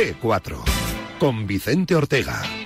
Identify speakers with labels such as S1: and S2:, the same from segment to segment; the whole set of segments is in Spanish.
S1: T4 con Vicente Ortega.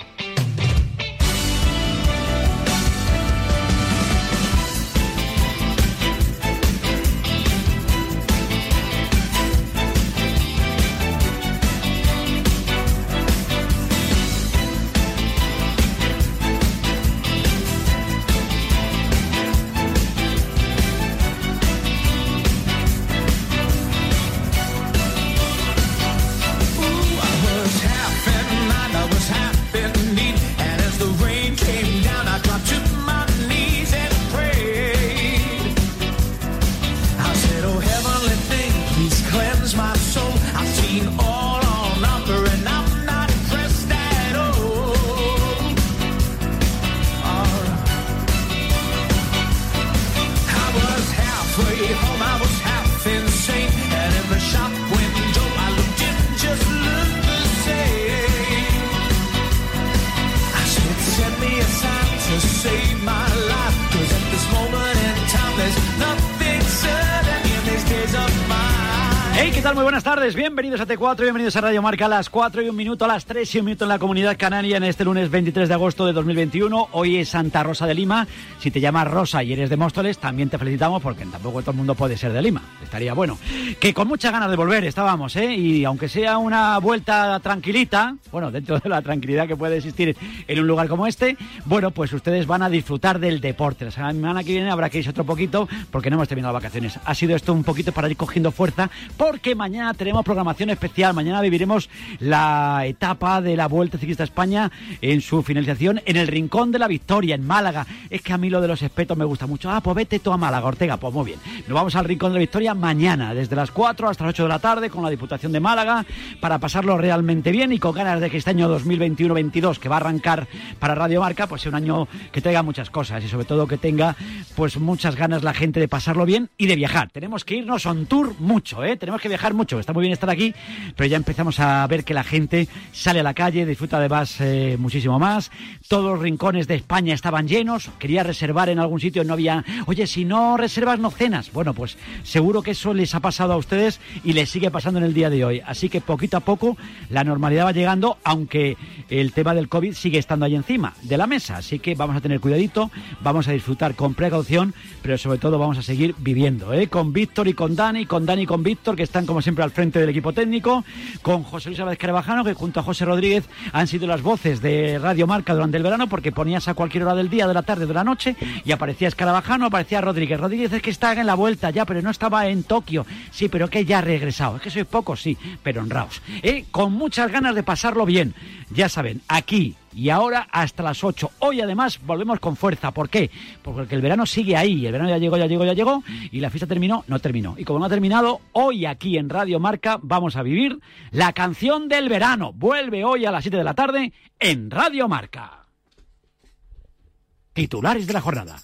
S2: GT4, bienvenidos a Radio Marca a las 4 y un minuto, a las 3 y un minuto en la comunidad canaria en este lunes 23 de agosto de 2021. Hoy es Santa Rosa de Lima. Si te llamas Rosa y eres de Móstoles, también te felicitamos porque tampoco todo el mundo puede ser de Lima. Estaría bueno. Que con muchas ganas de volver estábamos, ¿eh? Y aunque sea una vuelta tranquilita, bueno, dentro de la tranquilidad que puede existir en un lugar como este, bueno, pues ustedes van a disfrutar del deporte. La semana que viene habrá que irse otro poquito porque no hemos terminado vacaciones. Ha sido esto un poquito para ir cogiendo fuerza porque mañana tenemos programaciones especial. Mañana viviremos la etapa de la Vuelta Ciclista España en su finalización en el Rincón de la Victoria, en Málaga. Es que a mí lo de los espetos me gusta mucho. Ah, pues vete tú a Málaga, Ortega. Pues muy bien. Nos vamos al Rincón de la Victoria mañana, desde las 4 hasta las 8 de la tarde, con la Diputación de Málaga, para pasarlo realmente bien y con ganas de que este año 2021-22, que va a arrancar para Radio Marca, pues sea un año que traiga muchas cosas y sobre todo que tenga pues muchas ganas la gente de pasarlo bien y de viajar. Tenemos que irnos on tour mucho, ¿eh? Tenemos que viajar mucho. Está muy bien estar aquí, pero ya empezamos a ver que la gente sale a la calle, disfruta de más, eh, muchísimo más. Todos los rincones de España estaban llenos. Quería reservar en algún sitio, no había. Oye, si no reservas, no cenas. Bueno, pues seguro que eso les ha pasado a ustedes y les sigue pasando en el día de hoy. Así que poquito a poco la normalidad va llegando, aunque el tema del COVID sigue estando ahí encima de la mesa. Así que vamos a tener cuidadito, vamos a disfrutar con precaución, pero sobre todo vamos a seguir viviendo, ¿eh? Con Víctor y con Dani, con Dani y con Víctor, que están como siempre al frente del equipo técnico, con José Luis Álvarez que junto a José Rodríguez han sido las voces de Radio Marca durante el verano, porque ponías a cualquier hora del día, de la tarde, de la noche, y aparecía Escarabajano, aparecía Rodríguez. Rodríguez es que está en la vuelta ya, pero no estaba en Tokio. Sí, pero que ya ha regresado. Es que soy poco, sí, pero honraos. ¿Eh? Con muchas ganas de pasarlo bien. Ya saben, aquí y ahora hasta las 8. Hoy además volvemos con fuerza. ¿Por qué? Porque el verano sigue ahí. El verano ya llegó, ya llegó, ya llegó. Y la fiesta terminó, no terminó. Y como no ha terminado, hoy aquí en Radio Marca vamos a vivir la canción del verano. Vuelve hoy a las 7 de la tarde en Radio Marca. Titulares de la jornada.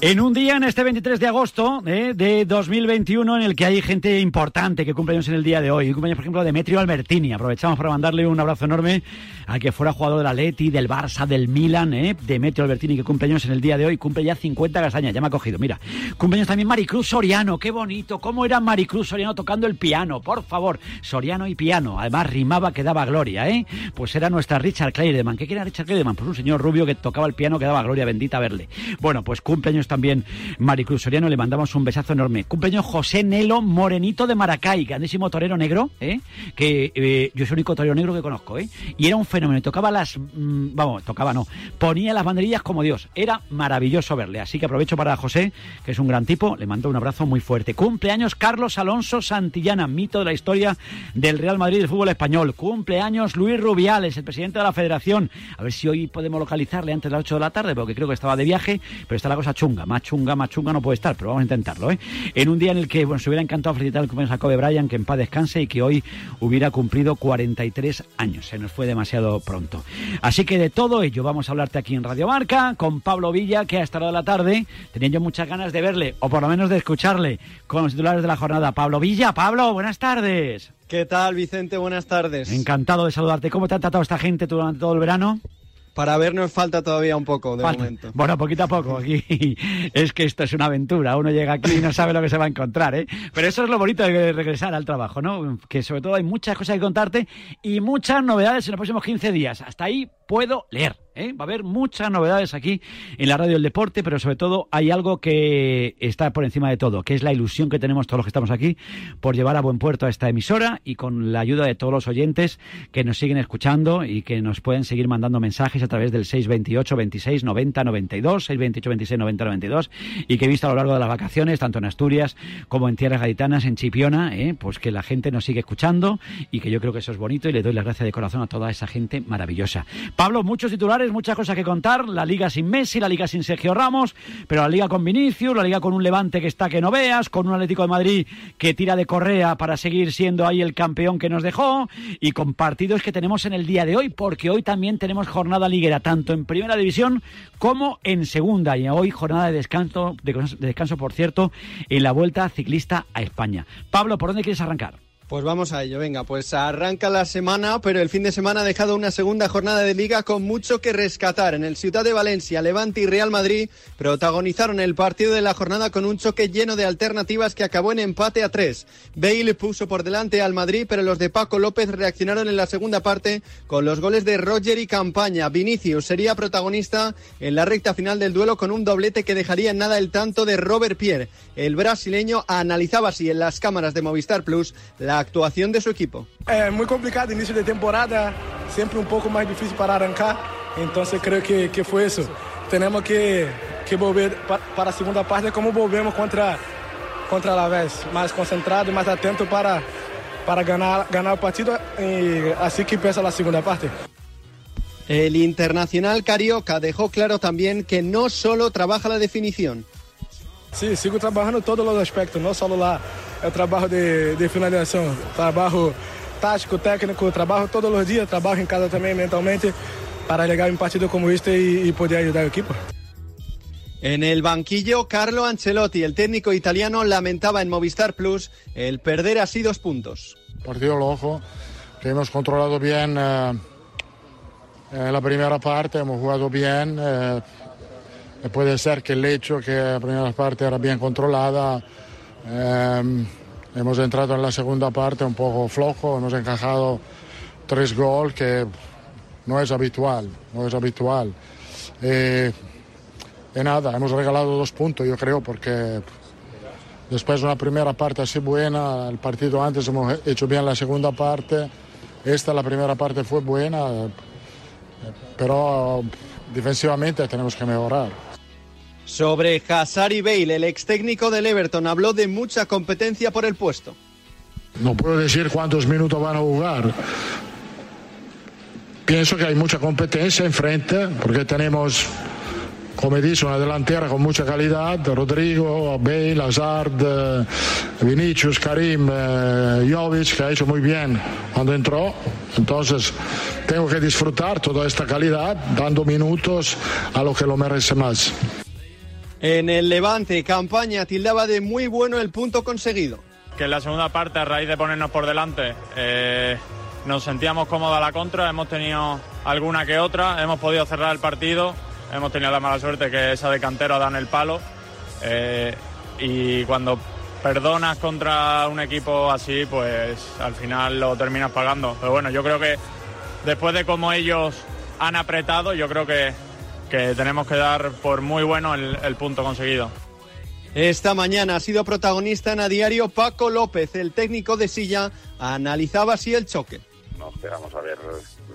S2: En un día, en este 23 de agosto eh, de 2021, en el que hay gente importante que cumple años en el día de hoy. Cumpleaños, por ejemplo, Demetrio Albertini. Aprovechamos para mandarle un abrazo enorme a que fuera jugador del Atleti, del Barça, del Milan. Eh, Demetrio Albertini, que cumple años en el día de hoy. Cumple ya 50 castañas, ya me ha cogido. Mira, cumpleaños también Maricruz Soriano. Qué bonito. ¿Cómo era Maricruz Soriano tocando el piano? Por favor, Soriano y piano. Además, rimaba que daba gloria, ¿eh? Pues era nuestra Richard Clayderman. ¿Qué quiere Richard Clayderman? Pues un señor rubio que tocaba el piano que daba gloria. Bendita verle. Bueno, pues cumpleaños también Maricruz Soriano, le mandamos un besazo enorme. Cumpleaños José Nelo Morenito de Maracay, grandísimo torero negro, ¿eh? que eh, yo soy el único torero negro que conozco, ¿eh? y era un fenómeno, tocaba las, mm, vamos, tocaba no, ponía las banderillas como Dios, era maravilloso verle, así que aprovecho para José, que es un gran tipo, le mando un abrazo muy fuerte. Cumpleaños Carlos Alonso Santillana, mito de la historia del Real Madrid del fútbol español. Cumpleaños Luis Rubiales, el presidente de la federación, a ver si hoy podemos localizarle antes de las 8 de la tarde, porque creo que estaba de viaje, pero está la cosa chunga, más chunga más chunga no puede estar, pero vamos a intentarlo. ¿eh? En un día en el que bueno, se hubiera encantado felicitar el cumpleaños a Kobe que en paz descanse y que hoy hubiera cumplido 43 años. Se nos fue demasiado pronto. Así que de todo ello vamos a hablarte aquí en Radio Marca con Pablo Villa, que a esta hora de la tarde tenía yo muchas ganas de verle, o por lo menos de escucharle, con los titulares de la jornada. Pablo Villa, Pablo, buenas tardes.
S3: ¿Qué tal, Vicente? Buenas tardes.
S2: Encantado de saludarte. ¿Cómo te ha tratado esta gente durante todo el verano?
S3: Para vernos falta todavía un poco, de momento.
S2: Bueno, poquito a poco. Aquí es que esto es una aventura. Uno llega aquí y no sabe lo que se va a encontrar, ¿eh? Pero eso es lo bonito de regresar al trabajo, ¿no? Que sobre todo hay muchas cosas que contarte y muchas novedades en los próximos 15 días. Hasta ahí puedo leer. ¿eh? Va a haber muchas novedades aquí en la radio del deporte, pero sobre todo hay algo que está por encima de todo, que es la ilusión que tenemos todos los que estamos aquí por llevar a buen puerto a esta emisora y con la ayuda de todos los oyentes que nos siguen escuchando y que nos pueden seguir mandando mensajes a través del 628 26 90 92, 628 26 90 92 y que he visto a lo largo de las vacaciones, tanto en Asturias como en Tierras Gaditanas, en Chipiona, ¿eh? pues que la gente nos sigue escuchando y que yo creo que eso es bonito y le doy las gracias de corazón a toda esa gente maravillosa. Pablo, muchos titulares, muchas cosas que contar. La liga sin Messi, la liga sin Sergio Ramos, pero la liga con Vinicius, la liga con un Levante que está que no veas, con un Atlético de Madrid que tira de correa para seguir siendo ahí el campeón que nos dejó y con partidos que tenemos en el día de hoy, porque hoy también tenemos jornada liguera, tanto en primera división como en segunda. Y hoy jornada de descanso, de descanso por cierto, en la vuelta ciclista a España. Pablo, ¿por dónde quieres arrancar?
S3: Pues vamos a ello, venga, pues arranca la semana, pero el fin de semana ha dejado una segunda jornada de liga con mucho que rescatar. En el Ciudad de Valencia, Levante y Real Madrid protagonizaron el partido de la jornada con un choque lleno de alternativas que acabó en empate a tres. Bale puso por delante al Madrid, pero los de Paco López reaccionaron en la segunda parte con los goles de Roger y Campaña. Vinicius sería protagonista en la recta final del duelo con un doblete que dejaría en nada el tanto de Robert Pierre. El brasileño analizaba así en las cámaras de Movistar Plus la actuación de su equipo.
S4: Es muy complicado, inicio de temporada, siempre un poco más difícil para arrancar, entonces creo que, que fue eso. Tenemos que, que volver para la segunda parte como volvemos contra, contra la vez, más concentrado y más atento para, para ganar, ganar el partido y así que empieza la segunda parte.
S3: El internacional carioca dejó claro también que no solo trabaja la definición.
S4: Sí, sigo trabajando todos los aspectos, no solo la, el trabajo de, de finalización, trabajo táctico, técnico, trabajo todos los días, trabajo en casa también mentalmente para llegar a un partido como este y, y poder ayudar al equipo.
S3: En el banquillo, Carlo Ancelotti, el técnico italiano, lamentaba en Movistar Plus el perder así dos puntos.
S5: Partido loco, que hemos controlado bien eh, en la primera parte, hemos jugado bien. Eh, puede ser que el hecho que la primera parte era bien controlada Em, hemos entrado en la segunda parte un poco flojo, hemos encajado tres goles que no es habitual, no es habitual. Eh, y nada, hemos regalado dos puntos, yo creo, porque después de una primera parte así buena, el partido antes hemos hecho bien la segunda parte, esta la primera parte fue buena, pero defensivamente tenemos que mejorar.
S3: Sobre Hazard Bale, el ex técnico del Everton habló de mucha competencia por el puesto.
S5: No puedo decir cuántos minutos van a jugar. Pienso que hay mucha competencia enfrente porque tenemos, como dice, una delantera con mucha calidad. Rodrigo, Bale, Hazard, eh, Vinicius, Karim, eh, Jovic, que ha hecho muy bien cuando entró. Entonces, tengo que disfrutar toda esta calidad dando minutos a lo que lo merece más.
S3: En el Levante, campaña tildaba de muy bueno el punto conseguido.
S6: Que en la segunda parte, a raíz de ponernos por delante, eh, nos sentíamos cómodos a la contra, hemos tenido alguna que otra, hemos podido cerrar el partido, hemos tenido la mala suerte que esa de cantero dan el palo. Eh, y cuando perdonas contra un equipo así, pues al final lo terminas pagando. Pero bueno, yo creo que después de cómo ellos han apretado, yo creo que que tenemos que dar por muy bueno el, punto conseguido.
S3: Esta mañana ha sido protagonista en a diario Paco López, el técnico de Silla, analizaba así el choque.
S7: No esperamos a ver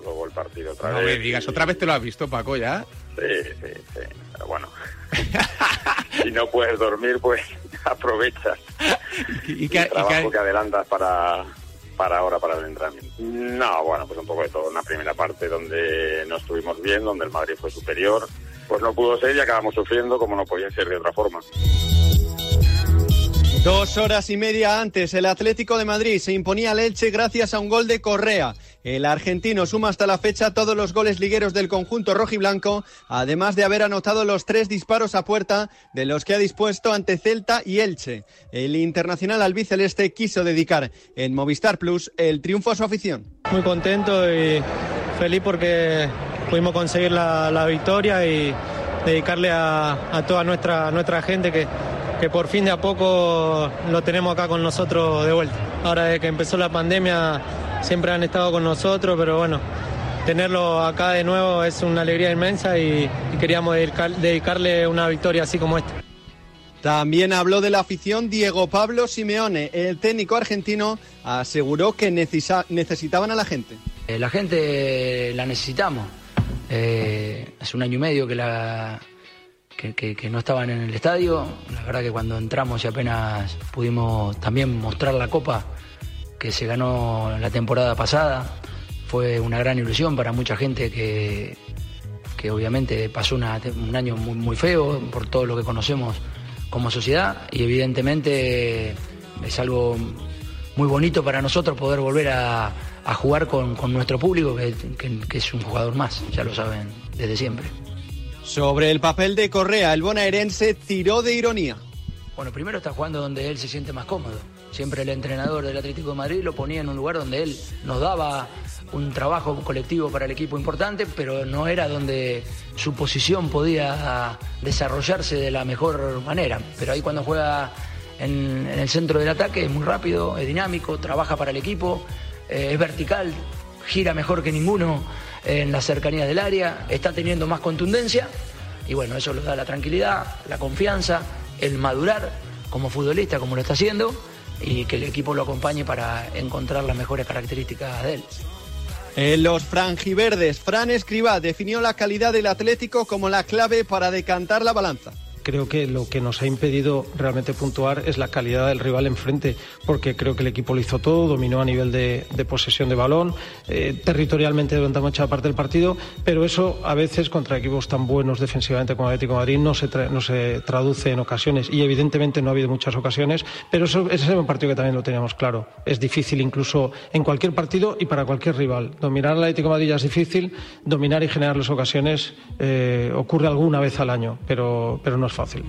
S7: luego el partido otra vez.
S8: No me digas, ¿otra vez te lo has visto, Paco, ya?
S7: Sí, sí, sí, pero bueno. si no puedes dormir, pues aprovechas ¿Y, qué, el trabajo que adelantas para, para ahora, para el entrenamiento. No, bueno, pues un poco de todo. Una primera parte donde no estuvimos bien, donde el Madrid fue superior, pues no pudo ser y acabamos sufriendo como no podía ser de otra forma.
S3: Dos horas y media antes, el Atlético de Madrid se imponía al Elche gracias a un gol de Correa. El argentino suma hasta la fecha todos los goles ligueros del conjunto rojiblanco, además de haber anotado los tres disparos a puerta de los que ha dispuesto ante Celta y Elche. El internacional albiceleste quiso dedicar en Movistar Plus el triunfo a su afición.
S9: Muy contento y feliz porque pudimos conseguir la, victoria y dedicarle a, toda nuestra, nuestra gente que que por fin de a poco lo tenemos acá con nosotros de vuelta. Ahora que empezó la pandemia siempre han estado con nosotros, pero bueno, tenerlo acá de nuevo es una alegría inmensa y, queríamos dedicarle una victoria así como esta.
S3: También habló de la afición Diego Pablo Simeone. El técnico argentino aseguró que necesitaban a la gente.
S10: Eh, la gente la necesitamos. Eh, hace un año y medio que la, que, no estaban en el estadio. La verdad que cuando entramos y apenas pudimos también mostrar la copa que se ganó la temporada pasada, fue una gran ilusión para mucha gente que, que obviamente pasó un año muy, muy feo por todo lo que conocemos como sociedad y evidentemente es algo muy bonito para nosotros poder volver a, jugar con, nuestro público, que es un jugador más, ya lo saben desde siempre.
S3: Sobre el papel de Correa, el bonaerense tiró de ironía.
S10: Bueno, primero está jugando donde él se siente más cómodo. Siempre el entrenador del Atlético de Madrid lo ponía en un lugar donde él nos daba un trabajo colectivo para el equipo importante, pero no era donde su posición podía desarrollarse de la mejor manera. Pero ahí cuando juega en, el centro del ataque es muy rápido, es dinámico, trabaja para el equipo, eh, es vertical, gira mejor que ninguno en las cercanías del área, está teniendo más contundencia y bueno, eso le da la tranquilidad, la confianza, el madurar como futbolista, como lo está haciendo, y que el equipo lo acompañe para encontrar las mejores características de él.
S3: En los franjiverdes, Fran Escribá definió la calidad del Atlético como la clave para decantar la balanza
S9: creo que lo que nos ha impedido realmente puntuar es la calidad del rival enfrente, porque creo que el equipo lo hizo todo, dominó a nivel de, posesión de balón, eh, territorialmente durante mucha parte del partido, pero eso a veces contra equipos tan buenos defensivamente como Atlético Madrid no se, no se traduce en ocasiones y evidentemente no ha habido muchas ocasiones, pero eso, ese es un partido que también lo teníamos claro. Es difícil incluso en cualquier partido y para cualquier rival. Dominar al Atlético Madrid ya es difícil, dominar y generar las ocasiones eh, ocurre alguna vez al año, pero, pero no fácil.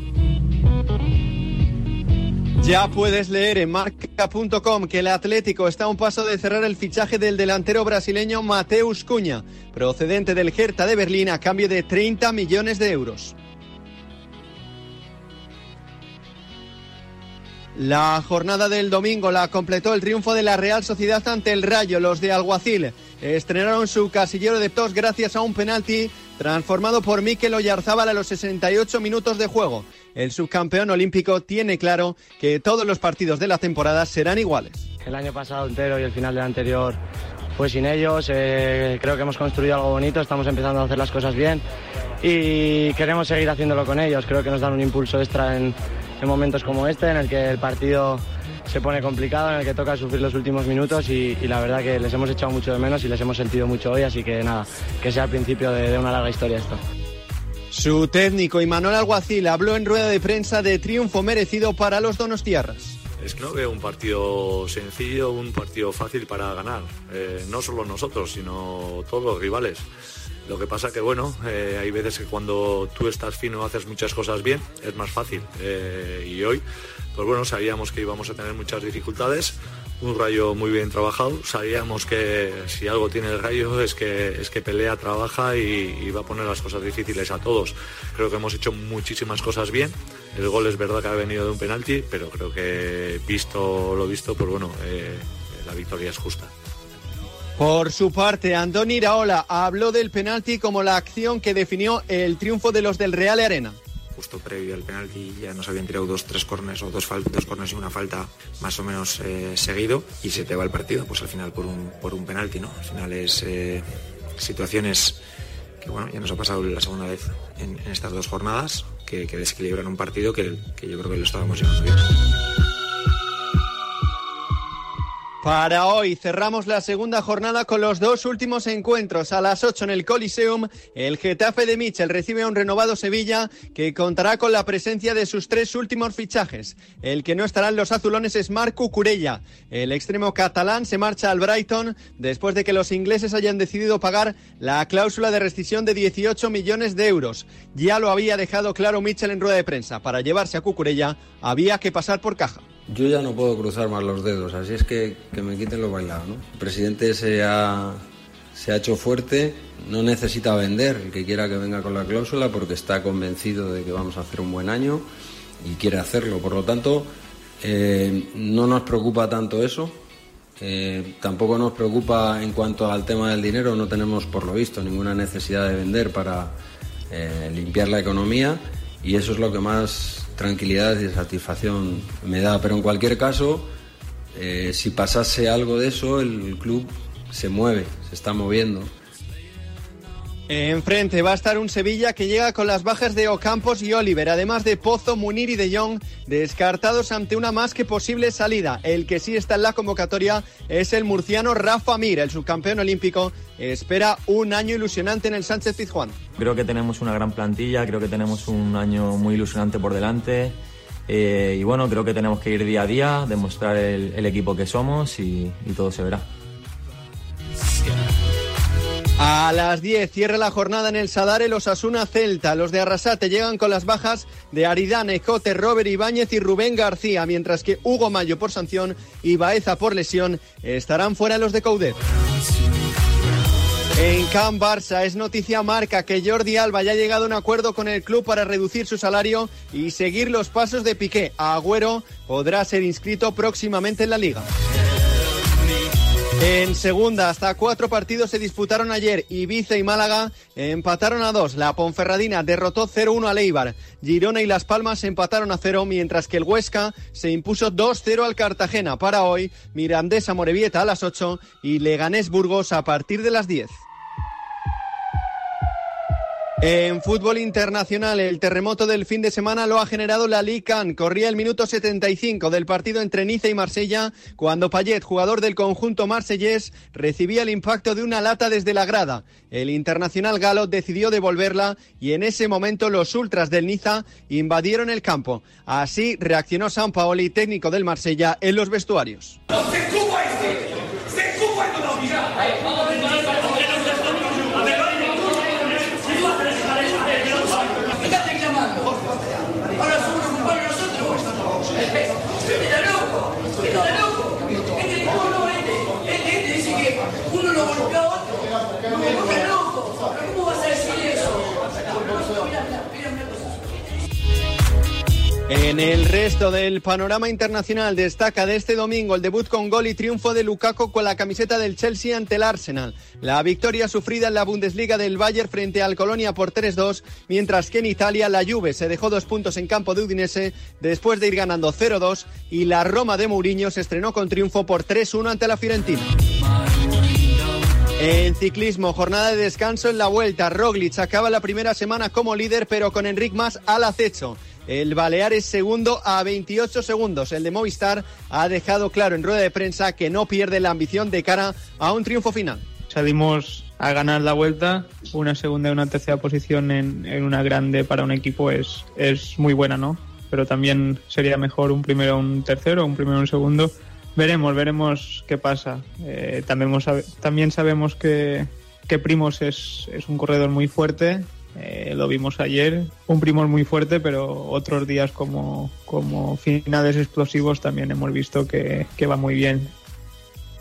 S3: Ya puedes leer en marca.com que el Atlético está a un paso de cerrar el fichaje del delantero brasileño Mateus Cuña, procedente del Hertha de Berlín a cambio de 30 millones de euros. La jornada del domingo la completó el triunfo de la Real Sociedad ante el Rayo. Los de Alguacil estrenaron su casillero de tos gracias a un penalti transformado por Mikel Oyarzábal a los 68 minutos de juego. El subcampeón olímpico tiene claro que todos los partidos de la temporada serán iguales.
S11: El año pasado entero y el final del anterior fue sin ellos. Eh, creo que hemos construido algo bonito, estamos empezando a hacer las cosas bien y queremos seguir haciéndolo con ellos. Creo que nos dan un impulso extra en, en momentos como este, en el que el partido se pone complicado, en el que toca sufrir los últimos minutos y, la verdad que les hemos echado mucho de menos y les hemos sentido mucho hoy, así que nada, que sea el principio de, una larga historia esto.
S3: Su técnico Imanol Alguacil habló en rueda de prensa de triunfo merecido para los donostiarras.
S12: Es que no veo un partido sencillo, un partido fácil para ganar. Eh, no solo nosotros, sino todos los rivales. Lo que pasa que, bueno, eh, hay veces que cuando tú estás fino haces muchas cosas bien, es más fácil. Eh, y hoy pues bueno, sabíamos que íbamos a tener muchas dificultades, un rayo muy bien trabajado, sabíamos que si algo tiene el rayo es que, es que pelea, trabaja y, va a poner las cosas difíciles a todos. Creo que hemos hecho muchísimas cosas bien, el gol es verdad que ha venido de un penalti, pero creo que visto lo visto, pues bueno, eh, la victoria es justa.
S3: Por su parte, Andoni Iraola habló del penalti como la acción que definió el triunfo de los del Real Arena
S13: justo previo al penalti ya nos habían tirado dos, tres cornes o dos, dos cornes y una falta más o menos eh, seguido y se te va el partido, pues al final por un, por un penalti, ¿no? Al final es eh, situaciones que bueno, ya nos ha pasado la segunda vez en, estas dos jornadas que, que, desequilibran un partido que, que yo creo que lo estábamos llevando.
S3: Para hoy cerramos la segunda jornada con los dos últimos encuentros. A las 8 en el Coliseum, el Getafe de Michel recibe a un renovado Sevilla que contará con la presencia de sus tres últimos fichajes. El que no estará en los azulones es Marco Curella. El extremo catalán se marcha al Brighton después de que los ingleses hayan decidido pagar la cláusula de rescisión de 18 millones de euros. Ya lo había dejado claro Michel en rueda de prensa. Para llevarse a Cucurella había que pasar por caja.
S14: Yo ya no puedo cruzar más los dedos, así es que, que me quiten lo bailado. ¿no? El presidente se ha, se ha hecho fuerte, no necesita vender el que quiera que venga con la cláusula porque está convencido de que vamos a hacer un buen año y quiere hacerlo. Por lo tanto, eh, no nos preocupa tanto eso. Eh, tampoco nos preocupa en cuanto al tema del dinero, no tenemos por lo visto ninguna necesidad de vender para eh, limpiar la economía y eso es lo que más tranquilidad y satisfacción me da. Pero en cualquier caso, eh, si pasase algo de eso, el club se mueve, se está moviendo.
S3: Enfrente va a estar un Sevilla que llega con las bajas de Ocampos y Oliver, además de Pozo, Munir y De Jong, descartados ante una más que posible salida. El que sí está en la convocatoria es el murciano Rafa Mir, el subcampeón olímpico. Espera un año ilusionante en el Sánchez Pizjuán.
S15: Creo que tenemos una gran plantilla, creo que tenemos un año muy ilusionante por delante. Eh, y bueno, creo que tenemos que ir día a día, demostrar el, equipo que somos y todo se verá.
S3: A las 10 cierra la jornada en el Sadare los Asuna Celta. Los de Arrasate llegan con las bajas de Aridane, Cote, Robert Ibáñez y Rubén García, mientras que Hugo Mayo por sanción y Baeza por lesión estarán fuera los de Coudet. En Can Barça es noticia marca que Jordi Alba ya ha llegado a un acuerdo con el club para reducir su salario y seguir los pasos de Piqué. Agüero podrá ser inscrito próximamente en la liga. En segunda, hasta cuatro partidos se disputaron ayer. Ibiza y Málaga empataron a dos. La Ponferradina derrotó 0-1 a Leibar. Girona y Las Palmas empataron a cero, mientras que el Huesca se impuso 2-0 al Cartagena. Para hoy, Mirandesa Morevieta a las 8 y Leganés Burgos a partir de las 10. En fútbol internacional, el terremoto del fin de semana lo ha generado la Lican. Corría el minuto 75 del partido entre Niza y Marsella cuando Payet, jugador del conjunto marsellés, recibía el impacto de una lata desde la grada. El internacional galo decidió devolverla y en ese momento los ultras del Niza invadieron el campo. Así reaccionó San Paoli, técnico del Marsella, en los vestuarios. En el resto del panorama internacional destaca de este domingo el debut con gol y triunfo de Lukaku con la camiseta del Chelsea ante el Arsenal. La victoria sufrida en la Bundesliga del Bayern frente al Colonia por 3-2, mientras que en Italia la Juve se dejó dos puntos en campo de Udinese después de ir ganando 0-2 y la Roma de Mourinho se estrenó con triunfo por 3-1 ante la Fiorentina. En ciclismo, jornada de descanso en la vuelta. Roglic acaba la primera semana como líder, pero con Enric Mas al acecho. El Balear es segundo a 28 segundos. El de Movistar ha dejado claro en rueda de prensa que no pierde la ambición de cara a un triunfo final.
S16: Salimos a ganar la vuelta. Una segunda y una tercera posición en, una grande para un equipo es, es muy buena, ¿no? Pero también sería mejor un primero, un tercero, un primero, un segundo. Veremos, veremos qué pasa. Eh, también, también sabemos que, que Primos es, es un corredor muy fuerte eh, lo vimos ayer, un primor muy fuerte, pero otros días como, como finales explosivos también hemos visto que, que va muy bien.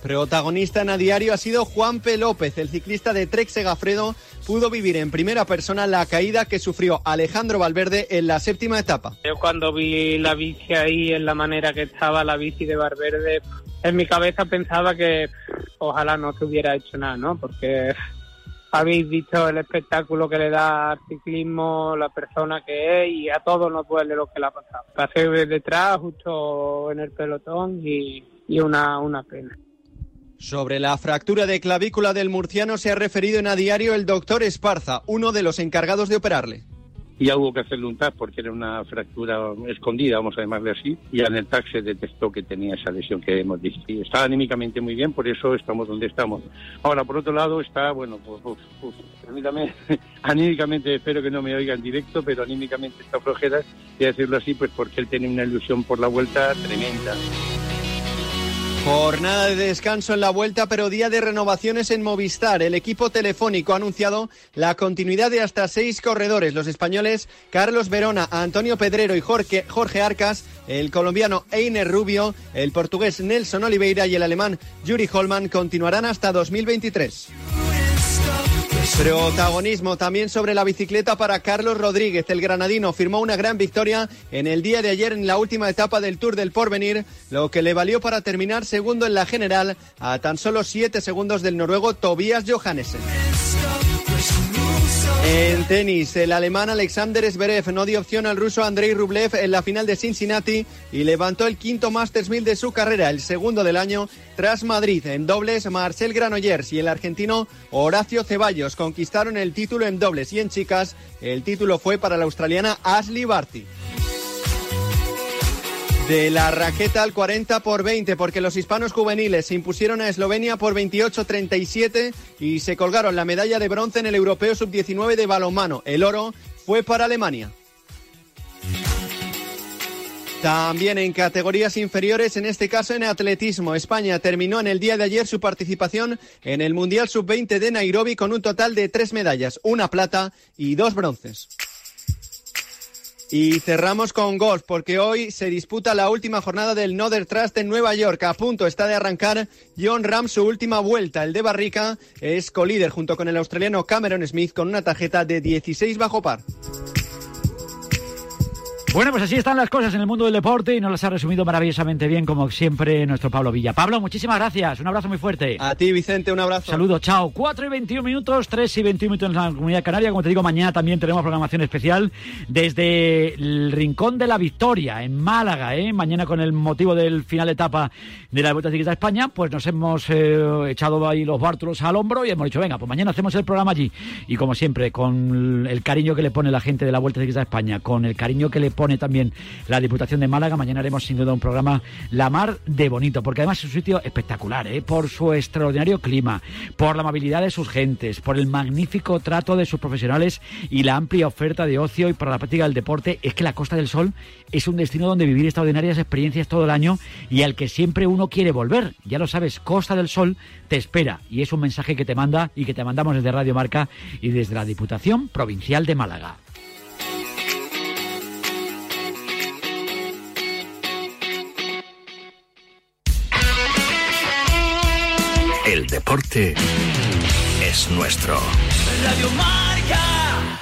S3: Protagonista en a diario ha sido Juan P. López, el ciclista de Trek Segafredo, pudo vivir en primera persona la caída que sufrió Alejandro Valverde en la séptima etapa.
S17: Yo cuando vi la bici ahí en la manera que estaba la bici de Valverde, en mi cabeza pensaba que ojalá no se hubiera hecho nada, ¿no? Porque habéis visto el espectáculo que le da al ciclismo, la persona que es y a todos nos duele lo que le ha pasado. Pasé detrás, justo en el pelotón y, una, una pena.
S3: Sobre la fractura de clavícula del murciano se ha referido en a diario el doctor Esparza, uno de los encargados de operarle.
S18: Y ya hubo que hacerle un TAC porque era una fractura escondida, vamos a llamarle así, y en el TAC se detectó que tenía esa lesión que hemos dicho. Y está anímicamente muy bien, por eso estamos donde estamos. Ahora, por otro lado, está, bueno, pues, pues, pues permítame, anímicamente, espero que no me oiga en directo, pero anímicamente está flojera, y decirlo así, pues porque él tiene una ilusión por la vuelta tremenda.
S3: Jornada de descanso en la vuelta, pero día de renovaciones en Movistar. El equipo telefónico ha anunciado la continuidad de hasta seis corredores. Los españoles Carlos Verona, Antonio Pedrero y Jorge, Jorge Arcas, el colombiano Einer Rubio, el portugués Nelson Oliveira y el alemán Yuri Holman continuarán hasta 2023. Protagonismo también sobre la bicicleta para Carlos Rodríguez. El granadino firmó una gran victoria en el día de ayer en la última etapa del Tour del Porvenir, lo que le valió para terminar segundo en la general a tan solo siete segundos del noruego Tobias Johannesen. En tenis, el alemán Alexander Zverev no dio opción al ruso Andrei Rublev en la final de Cincinnati y levantó el quinto Masters 1000 de su carrera, el segundo del año, tras Madrid. En dobles, Marcel Granollers y el argentino Horacio Ceballos conquistaron el título en dobles y en chicas, el título fue para la australiana Ashley Barty. De la raqueta al 40 por 20, porque los hispanos juveniles se impusieron a Eslovenia por 28-37 y se colgaron la medalla de bronce en el Europeo Sub-19 de balonmano. El oro fue para Alemania. También en categorías inferiores, en este caso en atletismo, España terminó en el día de ayer su participación en el Mundial Sub-20 de Nairobi con un total de tres medallas, una plata y dos bronces. Y cerramos con golf, porque hoy se disputa la última jornada del Northern Trust en Nueva York. A punto está de arrancar John Ram su última vuelta. El de Barrica es colíder junto con el australiano Cameron Smith con una tarjeta de 16 bajo par.
S2: Bueno, pues así están las cosas en el mundo del deporte y nos las ha resumido maravillosamente bien, como siempre, nuestro Pablo Villa. Pablo, muchísimas gracias. Un abrazo muy fuerte.
S3: A ti, Vicente, un abrazo.
S2: Saludo, chao. 4 y 21 minutos, 3 y 21 minutos en la comunidad canaria. Como te digo, mañana también tenemos programación especial desde el Rincón de la Victoria, en Málaga. ¿eh? Mañana, con el motivo del final de etapa de la Vuelta Ciclista de España, pues nos hemos eh, echado ahí los bártulos al hombro y hemos dicho, venga, pues mañana hacemos el programa allí. Y como siempre, con el cariño que le pone la gente de la Vuelta Ciclista de España, con el cariño que le pone también la Diputación de Málaga. Mañana haremos sin duda un programa La Mar de Bonito, porque además es un sitio espectacular, ¿eh? por su extraordinario clima, por la amabilidad de sus gentes, por el magnífico trato de sus profesionales y la amplia oferta de ocio y para la práctica del deporte. Es que la Costa del Sol es un destino donde vivir extraordinarias experiencias todo el año y al que siempre uno quiere volver. Ya lo sabes, Costa del Sol te espera y es un mensaje que te manda y que te mandamos desde Radio Marca y desde la Diputación Provincial de Málaga.
S1: Deporte es nuestro.
S19: Radio Marca.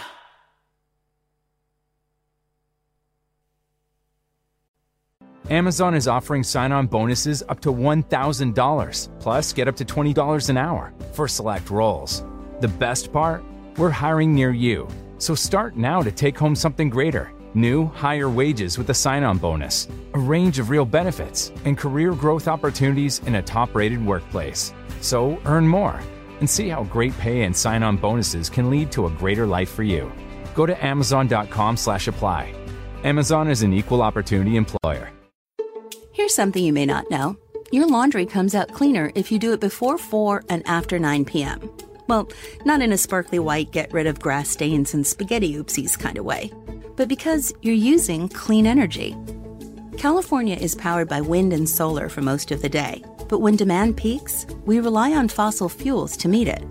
S20: Amazon is offering sign on bonuses up to $1,000, plus get up to $20 an hour for select roles. The best part? We're hiring near you. So start now to take home something greater new, higher wages with a sign on bonus, a range of real benefits, and career growth opportunities in a top rated workplace. So earn more and see how great pay and sign on bonuses can lead to a greater life for you. Go to Amazon.com slash apply. Amazon is an equal opportunity employer.
S21: Here's something you may not know. Your laundry comes out cleaner if you do it before 4 and after 9 p.m. Well, not in a sparkly white, get rid of grass stains and spaghetti oopsies kind of way, but because you're using clean energy. California is powered by wind and solar for most of the day, but when demand peaks, we rely on fossil fuels to meet it.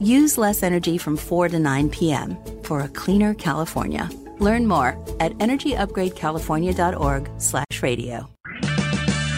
S21: Use less energy from 4 to 9 p.m. for a cleaner California. Learn more at energyupgradecalifornia.org/radio.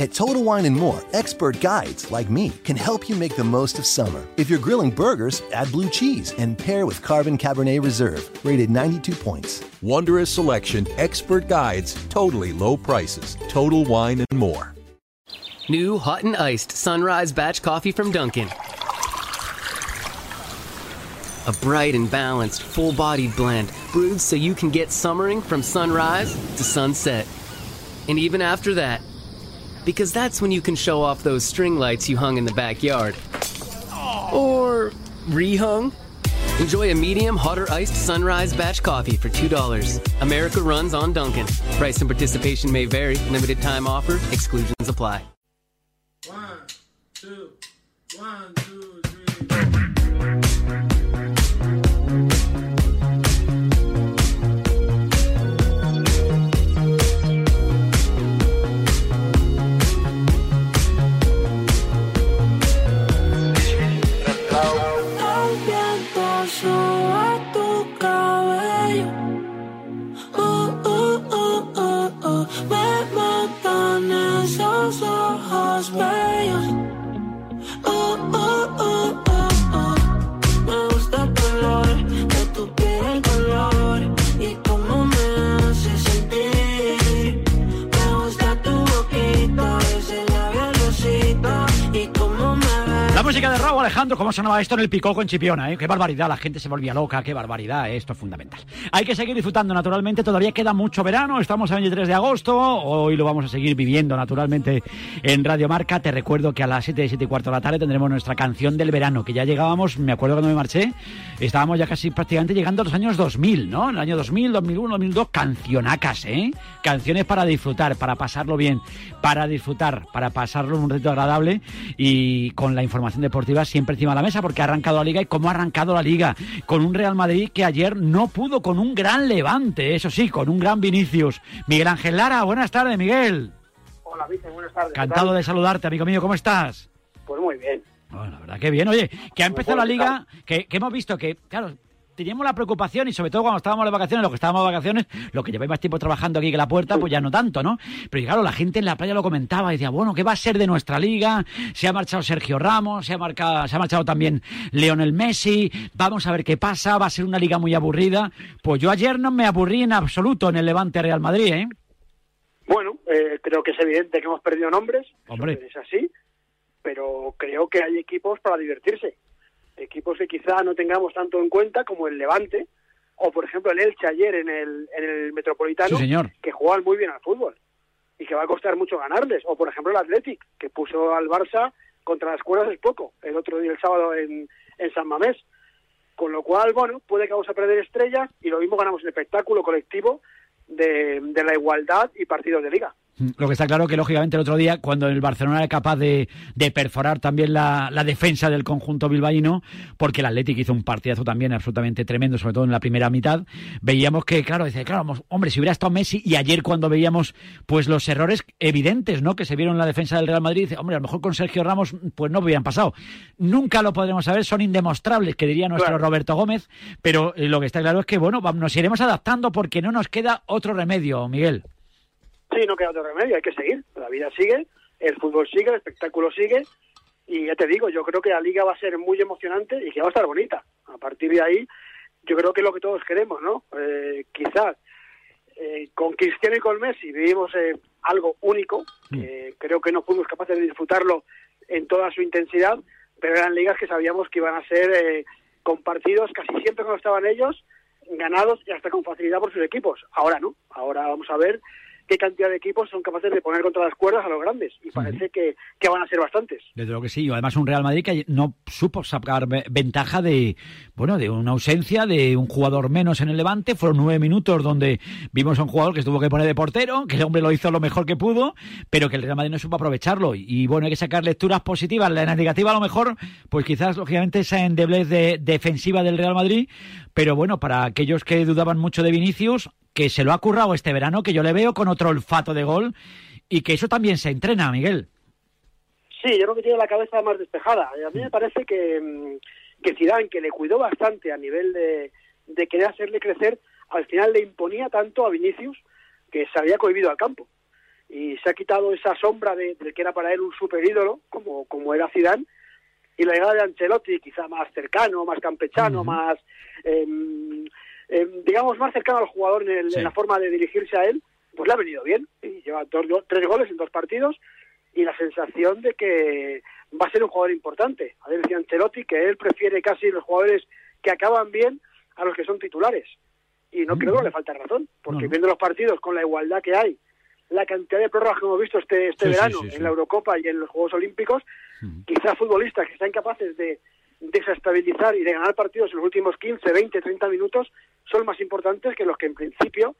S22: At Total Wine and More, expert guides like me can help you make the most of summer. If you're grilling burgers, add blue cheese and pair with Carbon Cabernet Reserve, rated 92 points.
S23: Wondrous selection, expert guides, totally low prices. Total Wine and More.
S24: New hot and iced sunrise batch coffee from Dunkin'. A bright and balanced, full bodied blend brewed so you can get summering from sunrise to sunset. And even after that, because that's when you can show off those string lights you hung in the backyard. Or rehung. Enjoy a medium hot or iced sunrise batch coffee for $2. America runs on Duncan. Price and participation may vary. Limited time offer. Exclusions apply.
S19: One, two, one, two,
S2: smile Alejandro, ¿cómo sonaba esto en el Picoco en Chipiona? Eh? Qué barbaridad, la gente se volvía loca, qué barbaridad, eh, esto es fundamental. Hay que seguir disfrutando, naturalmente, todavía queda mucho verano, estamos a 23 de agosto, hoy lo vamos a seguir viviendo, naturalmente, en Radio Marca. Te recuerdo que a las 7, 7 y cuarto de la tarde tendremos nuestra canción del verano, que ya llegábamos, me acuerdo cuando me marché, estábamos ya casi prácticamente llegando a los años 2000, ¿no? En el año 2000, 2001, 2002, cancionacas, ¿eh? Canciones para disfrutar, para pasarlo bien, para disfrutar, para pasarlo un reto agradable y con la información deportiva siempre encima de la mesa, porque ha arrancado la liga y cómo ha arrancado la liga, con un Real Madrid que ayer no pudo con un gran levante, eso sí, con un gran Vinicius. Miguel Ángel Lara, buenas tardes, Miguel.
S25: Hola, Vicente, buenas tardes. ¿qué
S2: Encantado de saludarte, amigo mío, ¿cómo estás?
S25: Pues muy bien.
S2: Bueno, la verdad que bien. Oye, que ha empezado la liga, que, que hemos visto que, claro, teníamos la preocupación y sobre todo cuando estábamos de vacaciones, los que estábamos de vacaciones, lo que lleváis más tiempo trabajando aquí que la puerta, pues ya no tanto, ¿no? Pero claro, la gente en la playa lo comentaba y decía, bueno, ¿qué va a ser de nuestra liga? Se ha marchado Sergio Ramos, se ha, marcado, se ha marchado también Leonel Messi, vamos a ver qué pasa, va a ser una liga muy aburrida. Pues yo ayer no me aburrí en absoluto en el Levante Real Madrid, ¿eh?
S25: Bueno, eh, creo que es evidente que hemos perdido nombres.
S2: Hombre.
S25: Es así. Pero creo que hay equipos para divertirse. Equipos que quizá no tengamos tanto en cuenta como el Levante o, por ejemplo, el Elche ayer en el, en el Metropolitano,
S2: Sí, señor.
S25: que juegan muy bien al fútbol y que va a costar mucho ganarles. O, por ejemplo, el Athletic, que puso al Barça contra las cuerdas es poco, el otro día, el sábado, en, en San Mamés. Con lo cual, bueno, puede que vamos a perder estrellas y lo mismo ganamos el espectáculo colectivo de, de la igualdad y partidos de liga.
S2: Lo que está claro que, lógicamente, el otro día, cuando el Barcelona era capaz de, de perforar también la, la defensa del conjunto bilbaíno, porque el Atlético hizo un partidazo también absolutamente tremendo, sobre todo en la primera mitad, veíamos que, claro, dice, claro, hombre, si hubiera estado Messi, y ayer cuando veíamos pues los errores evidentes, ¿no?, que se vieron en la defensa del Real Madrid, dice, hombre, a lo mejor con Sergio Ramos, pues no hubieran pasado. Nunca lo podremos saber, son indemostrables, que diría nuestro
S25: Claro.
S2: Roberto Gómez, pero eh, lo que está claro es que, bueno, nos iremos adaptando porque no nos queda otro remedio, Miguel.
S25: Sí, no queda otro remedio, hay que seguir. La vida sigue, el fútbol sigue, el espectáculo sigue. Y ya te digo, yo creo que la liga va a ser muy emocionante y que va a estar bonita. A partir de ahí, yo creo que es lo que todos queremos, ¿no? Eh, quizás eh, con Cristiano y con Messi vivimos eh, algo único, que creo que no fuimos capaces de disfrutarlo en toda su intensidad, pero eran ligas que sabíamos que iban a ser eh, con partidos casi siempre cuando estaban ellos ganados y hasta con facilidad por sus equipos. Ahora no, ahora vamos a ver qué cantidad de equipos son capaces de poner contra las cuerdas a los grandes y parece que, que van a ser bastantes.
S2: Desde luego que sí, además un Real Madrid que no supo sacar ve- ventaja de, bueno, de una ausencia de un jugador menos en el Levante. Fueron nueve minutos donde vimos a un jugador que se tuvo que poner de portero, que el hombre lo hizo lo mejor que pudo, pero que el Real Madrid no supo aprovecharlo. Y, y, bueno, hay que sacar lecturas positivas. La negativa a lo mejor, pues quizás lógicamente esa endeblez de, defensiva del Real Madrid, pero bueno, para aquellos que dudaban mucho de Vinicius, que se lo ha currado este verano, que yo le veo con otro olfato de gol y que eso también se entrena, Miguel.
S25: Sí, yo creo que tiene la cabeza más despejada. A mí me parece que, mm, que Zidane, que le cuidó bastante a nivel de, de querer hacerle crecer, al final le imponía tanto a Vinicius que se había cohibido al campo. y se ha quitado esa sombra de, del que era para él un super ídolo, como, como era Zidane, y la llegada de Ancelotti, quizá más cercano, más campechano, más, em, em, digamos, más cercano al jugador en, el-
S2: Sí.
S25: en la forma de dirigirse a él, pues le ha venido bien. Y lleva dos, tres goles en dos partidos y la sensación de que va a ser un jugador importante. A ver, decía Ancelotti que él prefiere casi los jugadores que acaban bien a los que son titulares. Y no creo que le falta razón, porque viendo los partidos con la igualdad que hay, la cantidad de prórrogas que hemos visto este, este
S2: Sí,
S25: verano
S2: sí, sí.
S25: en la Eurocopa y en los Juegos Olímpicos, quizás futbolistas que sean capaces de desestabilizar y de ganar partidos en los últimos 15, 20, 30 minutos son más importantes que los que en principio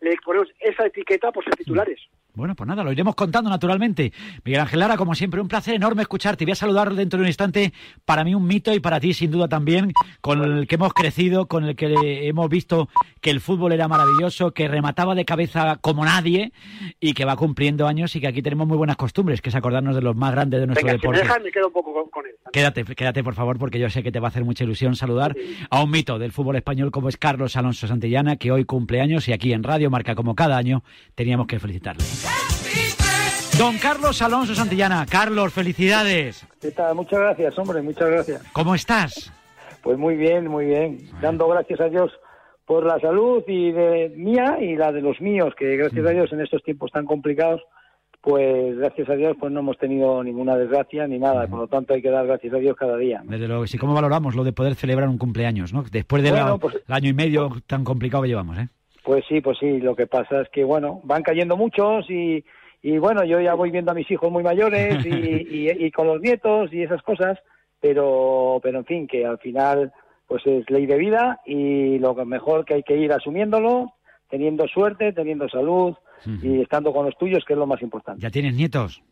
S25: le ponemos esa etiqueta por ser titulares.
S2: Bueno, pues nada, lo iremos contando naturalmente. Miguel Ángel Lara, como siempre, un placer enorme escucharte. Voy a saludar dentro de un instante. Para mí un mito y para ti sin duda también, con el que hemos crecido, con el que hemos visto que el fútbol era maravilloso, que remataba de cabeza como nadie y que va cumpliendo años y que aquí tenemos muy buenas costumbres, que es acordarnos de los más grandes de nuestro
S25: Venga, si me
S2: deporte.
S25: dejan me quedo un poco con, con él.
S2: Quédate, quédate por favor, porque yo sé que te va a hacer mucha ilusión saludar a un mito del fútbol español como es Carlos Alonso Santillana, que hoy cumple años y aquí en Radio Marca, como cada año, teníamos que felicitarle. Don Carlos Alonso Santillana, Carlos, felicidades.
S26: ¿Qué tal? Muchas gracias, hombre, muchas gracias.
S2: ¿Cómo estás?
S26: Pues muy bien, muy bien. Dando gracias a Dios por la salud y de mía y la de los míos, que gracias a Dios en estos tiempos tan complicados, pues gracias a Dios pues no hemos tenido ninguna desgracia ni nada, por lo tanto hay que dar gracias a Dios cada día. ¿no?
S2: Desde luego, sí, ¿cómo valoramos lo de poder celebrar un cumpleaños, no? Después del
S26: Bueno, pues-
S2: año y medio tan complicado que llevamos, ¿eh?
S26: Pues sí, pues sí, lo que pasa es que bueno, van cayendo muchos y, y bueno, yo ya voy viendo a mis hijos muy mayores y, y- y con los nietos y esas cosas, pero, pero en fin, que al final pues es ley de vida y lo mejor que hay que ir asumiéndolo, teniendo suerte, teniendo salud y estando con los tuyos, que es lo más importante.
S2: ¿Ya tienes nietos?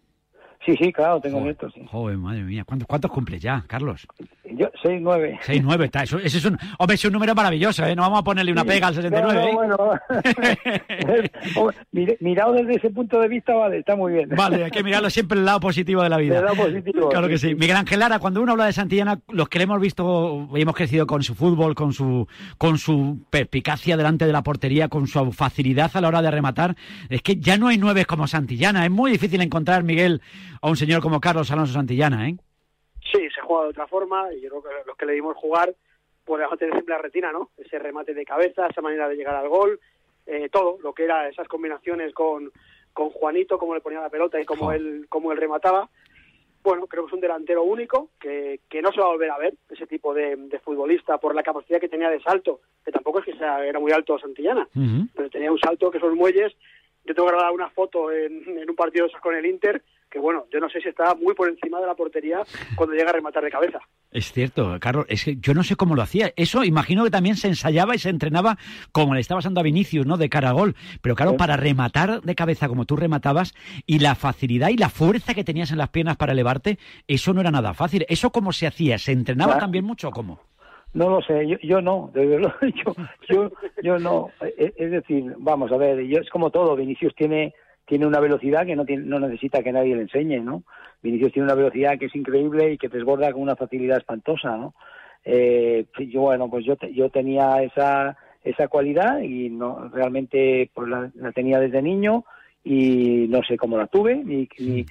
S26: Sí, sí, claro, tengo nietos. sí.
S2: Joder, madre mía. ¿Cuántos, cuántos cumples ya, Carlos?
S26: Yo, seis, nueve.
S2: Seis, nueve, está. Eso, ese es un, hombre, es un número maravilloso, ¿eh? No vamos a ponerle una pega al 69,
S26: No,
S2: ¿eh?
S26: bueno, Hombre, mirado desde ese punto de vista, vale, está muy bien.
S2: Vale, hay que mirarlo siempre el lado positivo de la vida.
S26: El lado positivo,
S2: Claro que
S26: sí.
S2: Miguel Ángel Lara, cuando uno habla de Santillana, los que le hemos visto y hemos crecido con su fútbol, con su, con su perspicacia delante de la portería, con su facilidad a la hora de rematar, es que ya no hay nueve como Santillana. Es muy difícil encontrar, Miguel, a un señor como Carlos Alonso Santillana, ¿eh?
S25: Sí, se juega de otra forma y yo creo que los que le dimos jugar, pues dejó tener siempre la retina, ¿no? Ese remate de cabeza, esa manera de llegar al gol, eh, todo, lo que era esas combinaciones con, con Juanito, cómo le ponía la pelota y cómo él, cómo él remataba. Bueno, creo que es un delantero único, que, que no se va a volver a ver, ese tipo de, de futbolista, por la capacidad que tenía de salto, que tampoco es que sea, era muy alto Santillana, pero tenía un salto que esos muelles. Yo tengo grabada una foto en, en un partido de esos con el Inter, que bueno, yo no sé si estaba muy por encima de la portería cuando llega a rematar de cabeza.
S2: Es cierto, Carlos, es que yo no sé cómo lo hacía. Eso imagino que también se ensayaba y se entrenaba como le estaba pasando a Vinicius, ¿no? De cara a gol. Pero claro, para rematar de cabeza como tú rematabas y la facilidad y la fuerza que tenías en las piernas para elevarte, eso no era nada fácil. ¿Eso cómo se hacía? ¿Se entrenaba
S26: Claro.
S2: también mucho o cómo?
S26: No lo sé, yo, yo no, desde luego, yo, yo, yo no. Es, es decir, vamos a ver, yo, es como todo, Vinicius tiene tiene una velocidad que no, tiene, no necesita que nadie le enseñe, ¿no? Vinicius tiene una velocidad que es increíble y que desborda con una facilidad espantosa, ¿no? Eh, yo, bueno, pues yo, yo tenía esa, esa cualidad y no realmente pues la, la tenía desde niño y no sé cómo la tuve y, y,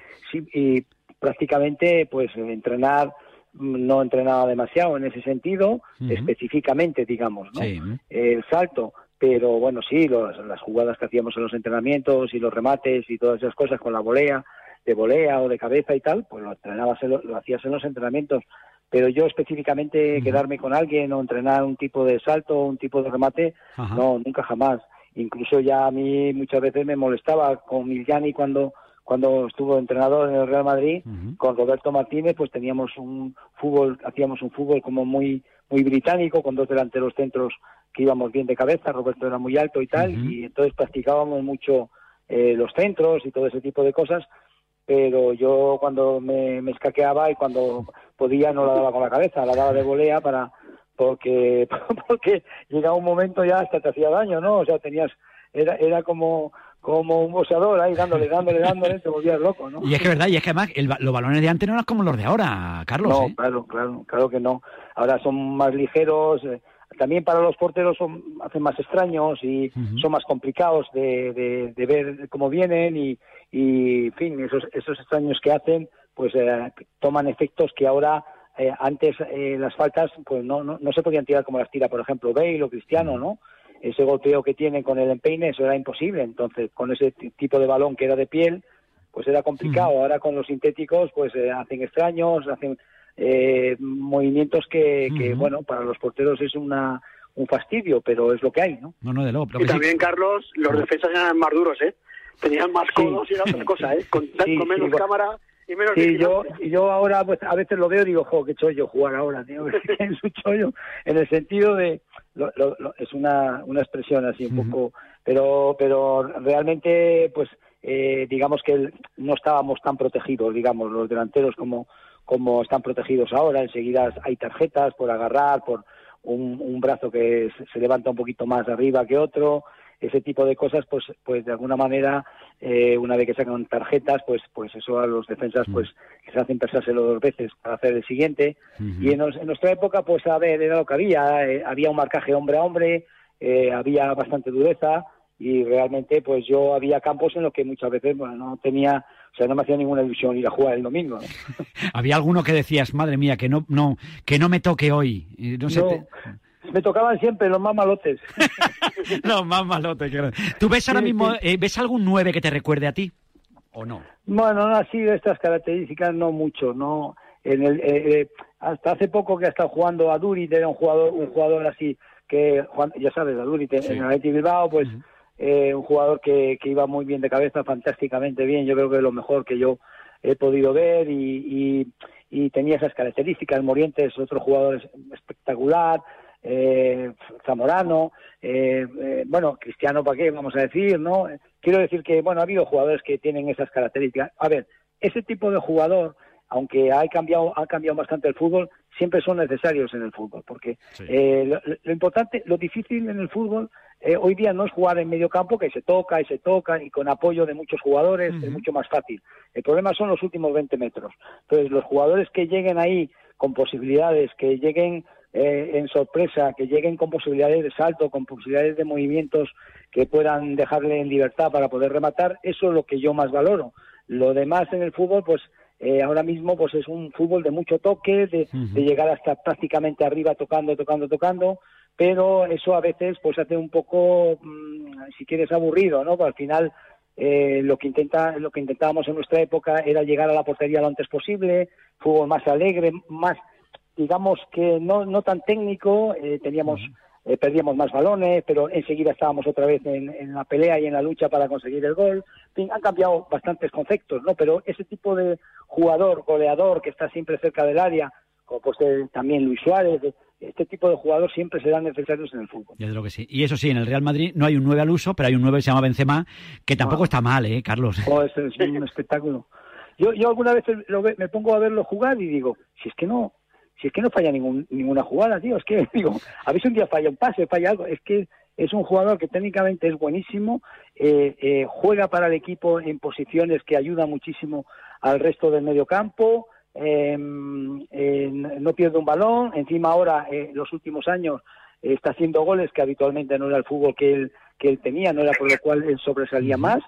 S26: y prácticamente pues entrenar no entrenaba demasiado en ese sentido específicamente digamos no
S2: Sí.
S26: el salto pero bueno sí los- las jugadas que hacíamos en los entrenamientos y los remates y todas esas cosas con la volea de volea o de cabeza y tal pues lo entrenabas en lo, lo hacías en los entrenamientos. Pero yo específicamente quedarme con alguien o entrenar un tipo de salto o un tipo de remate no nunca jamás. Incluso ya a mí muchas veces me molestaba con Miliani cuando cuando estuvo entrenador en el Real Madrid con Roberto Martínez pues teníamos un fútbol hacíamos un fútbol como muy muy británico con dos delanteros centros que íbamos bien de cabeza Roberto era muy alto y tal y entonces practicábamos mucho eh, los centros y todo ese tipo de cosas pero yo cuando me, me escaqueaba y cuando podía no la daba con la cabeza la daba de volea para porque porque llegaba un momento ya hasta te hacía daño no o sea tenías era era como como un boxeador ahí dándole dándole dándole te volvías loco no
S2: Y es que verdad, y es que además el los balones de antes no eran como los de ahora, Carlos.
S26: no,
S2: ¿eh?
S26: claro, claro, claro que no. Ahora son más ligeros. eh, también para los porteros son hacen más extraños y son más complicados de, de, de ver cómo vienen y, y en fin, esos, esos extraños que hacen, pues eh, toman efectos que ahora eh, antes eh, las faltas pues no, no, no se podían tirar como las tira, por ejemplo, Bale o Cristiano, ¿no? Ese golpeo que tienen con el empeine, eso era imposible. Entonces, con ese tipo de balón que era de piel, pues era complicado. Ahora con los sintéticos, pues eh, hacen extraños, hacen eh, movimientos que, bueno, para los porteros es una un fastidio, pero es lo que hay, ¿no?
S2: No, no, de luego. pero
S25: Y
S2: sí-
S25: también, Carlos, los defensas eran más duros, ¿eh? Tenían más codos y era otra cosa, ¿eh? Con,
S26: Sí,
S25: con menos
S26: sí, bueno.
S25: cámara y menos
S26: Sí, yo, ahora pues a veces lo veo y digo, jo, qué chollo jugar ahora, tío. es un chollo en el sentido de, lo- lo- lo- es una, una expresión así un poco, pero, pero realmente pues eh, digamos que no estábamos tan protegidos, digamos, los delanteros como, como están protegidos ahora. Enseguida hay tarjetas por agarrar, por un, un brazo que se, se levanta un poquito más arriba que otro ese tipo de cosas pues pues de alguna manera eh, una vez que sacan tarjetas pues pues eso a los defensas pues les hacen pensárselo dos veces para hacer el siguiente y en, nuestra época pues a ver era lo que había eh, había un marcaje hombre a hombre eh, había bastante dureza y realmente pues yo había campos en los que muchas veces bueno no tenía o sea no me hacía ninguna ilusión ir a jugar el domingo ¿no?
S2: Había alguno que decías, madre mía, que no, no, que no me toque hoy. No
S26: No,
S2: te-
S26: me tocaban siempre los más malotes
S2: los más malotes. claro. ¿Tú ves ahora
S26: Sí,
S2: mismo,
S26: sí.
S2: eh, ves algún 9 que te recuerde a ti? ¿O no?
S26: Bueno, no así de estas características, no mucho, no. En el, eh, eh, hasta hace poco que ha estado jugando a Durit, era un jugador, un jugador así que, ya sabes, a Durit en el Bilbao, pues eh, un jugador que, que iba muy bien de cabeza, fantásticamente bien, yo creo que es lo mejor que yo he podido ver y, y, y tenía esas características. Morientes, otro jugador espectacular, eh, Zamorano, eh, eh, bueno, Cristiano, ¿para qué? Vamos a decir, ¿no? Quiero decir que, bueno, ha habido jugadores que tienen esas características. A ver, ese tipo de jugador, aunque ha cambiado, ha cambiado bastante el fútbol, siempre son necesarios en el fútbol, porque eh, lo, lo importante, lo difícil en el fútbol eh, hoy día no es jugar en medio campo, que se toca y se toca y con apoyo de muchos jugadores es mucho más fácil. El problema son los últimos 20 metros. Entonces, los jugadores que lleguen ahí con posibilidades, que lleguen eh, en sorpresa, que lleguen con posibilidades de salto, con posibilidades de movimientos que puedan dejarle en libertad para poder rematar, eso es lo que yo más valoro. Lo demás en el fútbol, pues eh, ahora mismo pues es un fútbol de mucho toque, de, de llegar hasta prácticamente arriba tocando, tocando, tocando, pero eso a veces pues hace un poco, mm, si quieres, aburrido, ¿no? Porque al final eh, lo que intenta, lo que intentábamos en nuestra época era llegar a la portería lo antes posible, fútbol más alegre, más, digamos que no, no tan técnico, eh, teníamos eh, perdíamos más balones, pero enseguida estábamos otra vez en, en la pelea y en la lucha para conseguir el gol. En fin, han cambiado bastantes conceptos, ¿no? Pero ese tipo de jugador, goleador, que está siempre cerca del área, como pues eh, también Luis Suárez, de- este tipo de jugador siempre serán necesarios en el fútbol.
S2: Ya creo que sí. Y eso sí, en el Real Madrid no hay un 9 al uso, pero hay un 9 que se llama Benzema, que tampoco está mal, ¿eh, Carlos?
S26: Oh, es, es un espectáculo. Yo, yo alguna vez lo ve- me pongo a verlo jugar y digo, si es que no, si es que no falla ningún, ninguna jugada, tío, es que digo, a veces un día falla un pase, falla algo, es que es un jugador que técnicamente es buenísimo, eh, eh, juega para el equipo en posiciones que ayudan muchísimo al resto del medio campo, eh, eh, no pierde un balón, encima ahora, eh, los últimos años, está haciendo goles que habitualmente no era el fútbol que él, que él tenía, no era por lo cual él sobresalía más.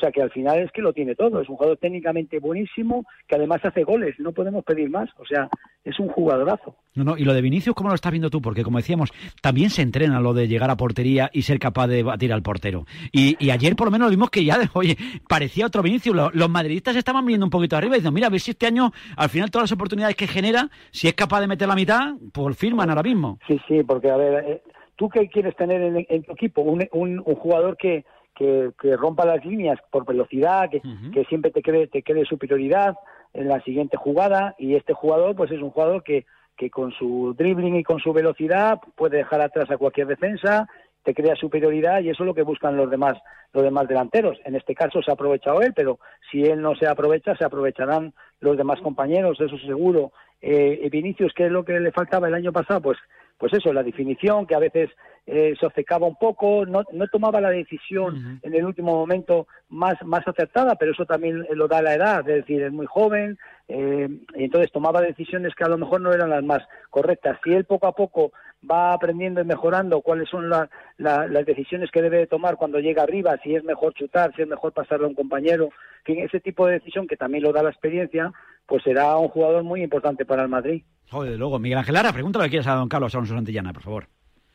S26: O sea que al final es que lo tiene todo. Es un jugador técnicamente buenísimo que además hace goles. No podemos pedir más. O sea, es un jugadorazo.
S2: No, no, y lo de Vinicius, ¿cómo lo estás viendo tú? Porque como decíamos, también se entrena lo de llegar a portería y ser capaz de batir al portero. Y, y ayer por lo menos vimos que ya, oye, parecía otro Vinicius. Lo- Los, madridistas estaban viendo un poquito arriba y diciendo, mira, a ver si este año, al final todas las oportunidades que genera, si es capaz de meter la mitad, pues firman ahora mismo.
S26: Sí, sí, porque a ver, eh, ¿tú qué quieres tener en, en tu equipo? Un, un, un jugador que, que, que rompa las líneas por velocidad, que, que siempre te cree, te cree superioridad en la siguiente jugada y este jugador pues es un jugador que, que con su dribbling y con su velocidad puede dejar atrás a cualquier defensa, te crea superioridad y eso es lo que buscan los demás los demás delanteros. En este caso se ha aprovechado él, pero si él no se aprovecha, se aprovecharán los demás compañeros, eso seguro. Eh, Vinicius, ¿qué es lo que le faltaba el año pasado? Pues pues eso, la definición, que a veces eh, se obcecaba un poco, no, no tomaba la decisión en el último momento más, más acertada, pero eso también lo da la edad, es decir, es muy joven, eh, y entonces tomaba decisiones que a lo mejor no eran las más correctas. Si él poco a poco va aprendiendo y mejorando cuáles son la- la- las decisiones que debe de tomar cuando llega arriba, si es mejor chutar, si es mejor pasarle a un compañero, fin, ese tipo de decisión que también lo da la experiencia, pues será un jugador muy importante para el Madrid.
S2: Joder, luego, Miguel Ángel Lara, pregúntale lo que quieras a don Carlos Alonso Santillana, por favor.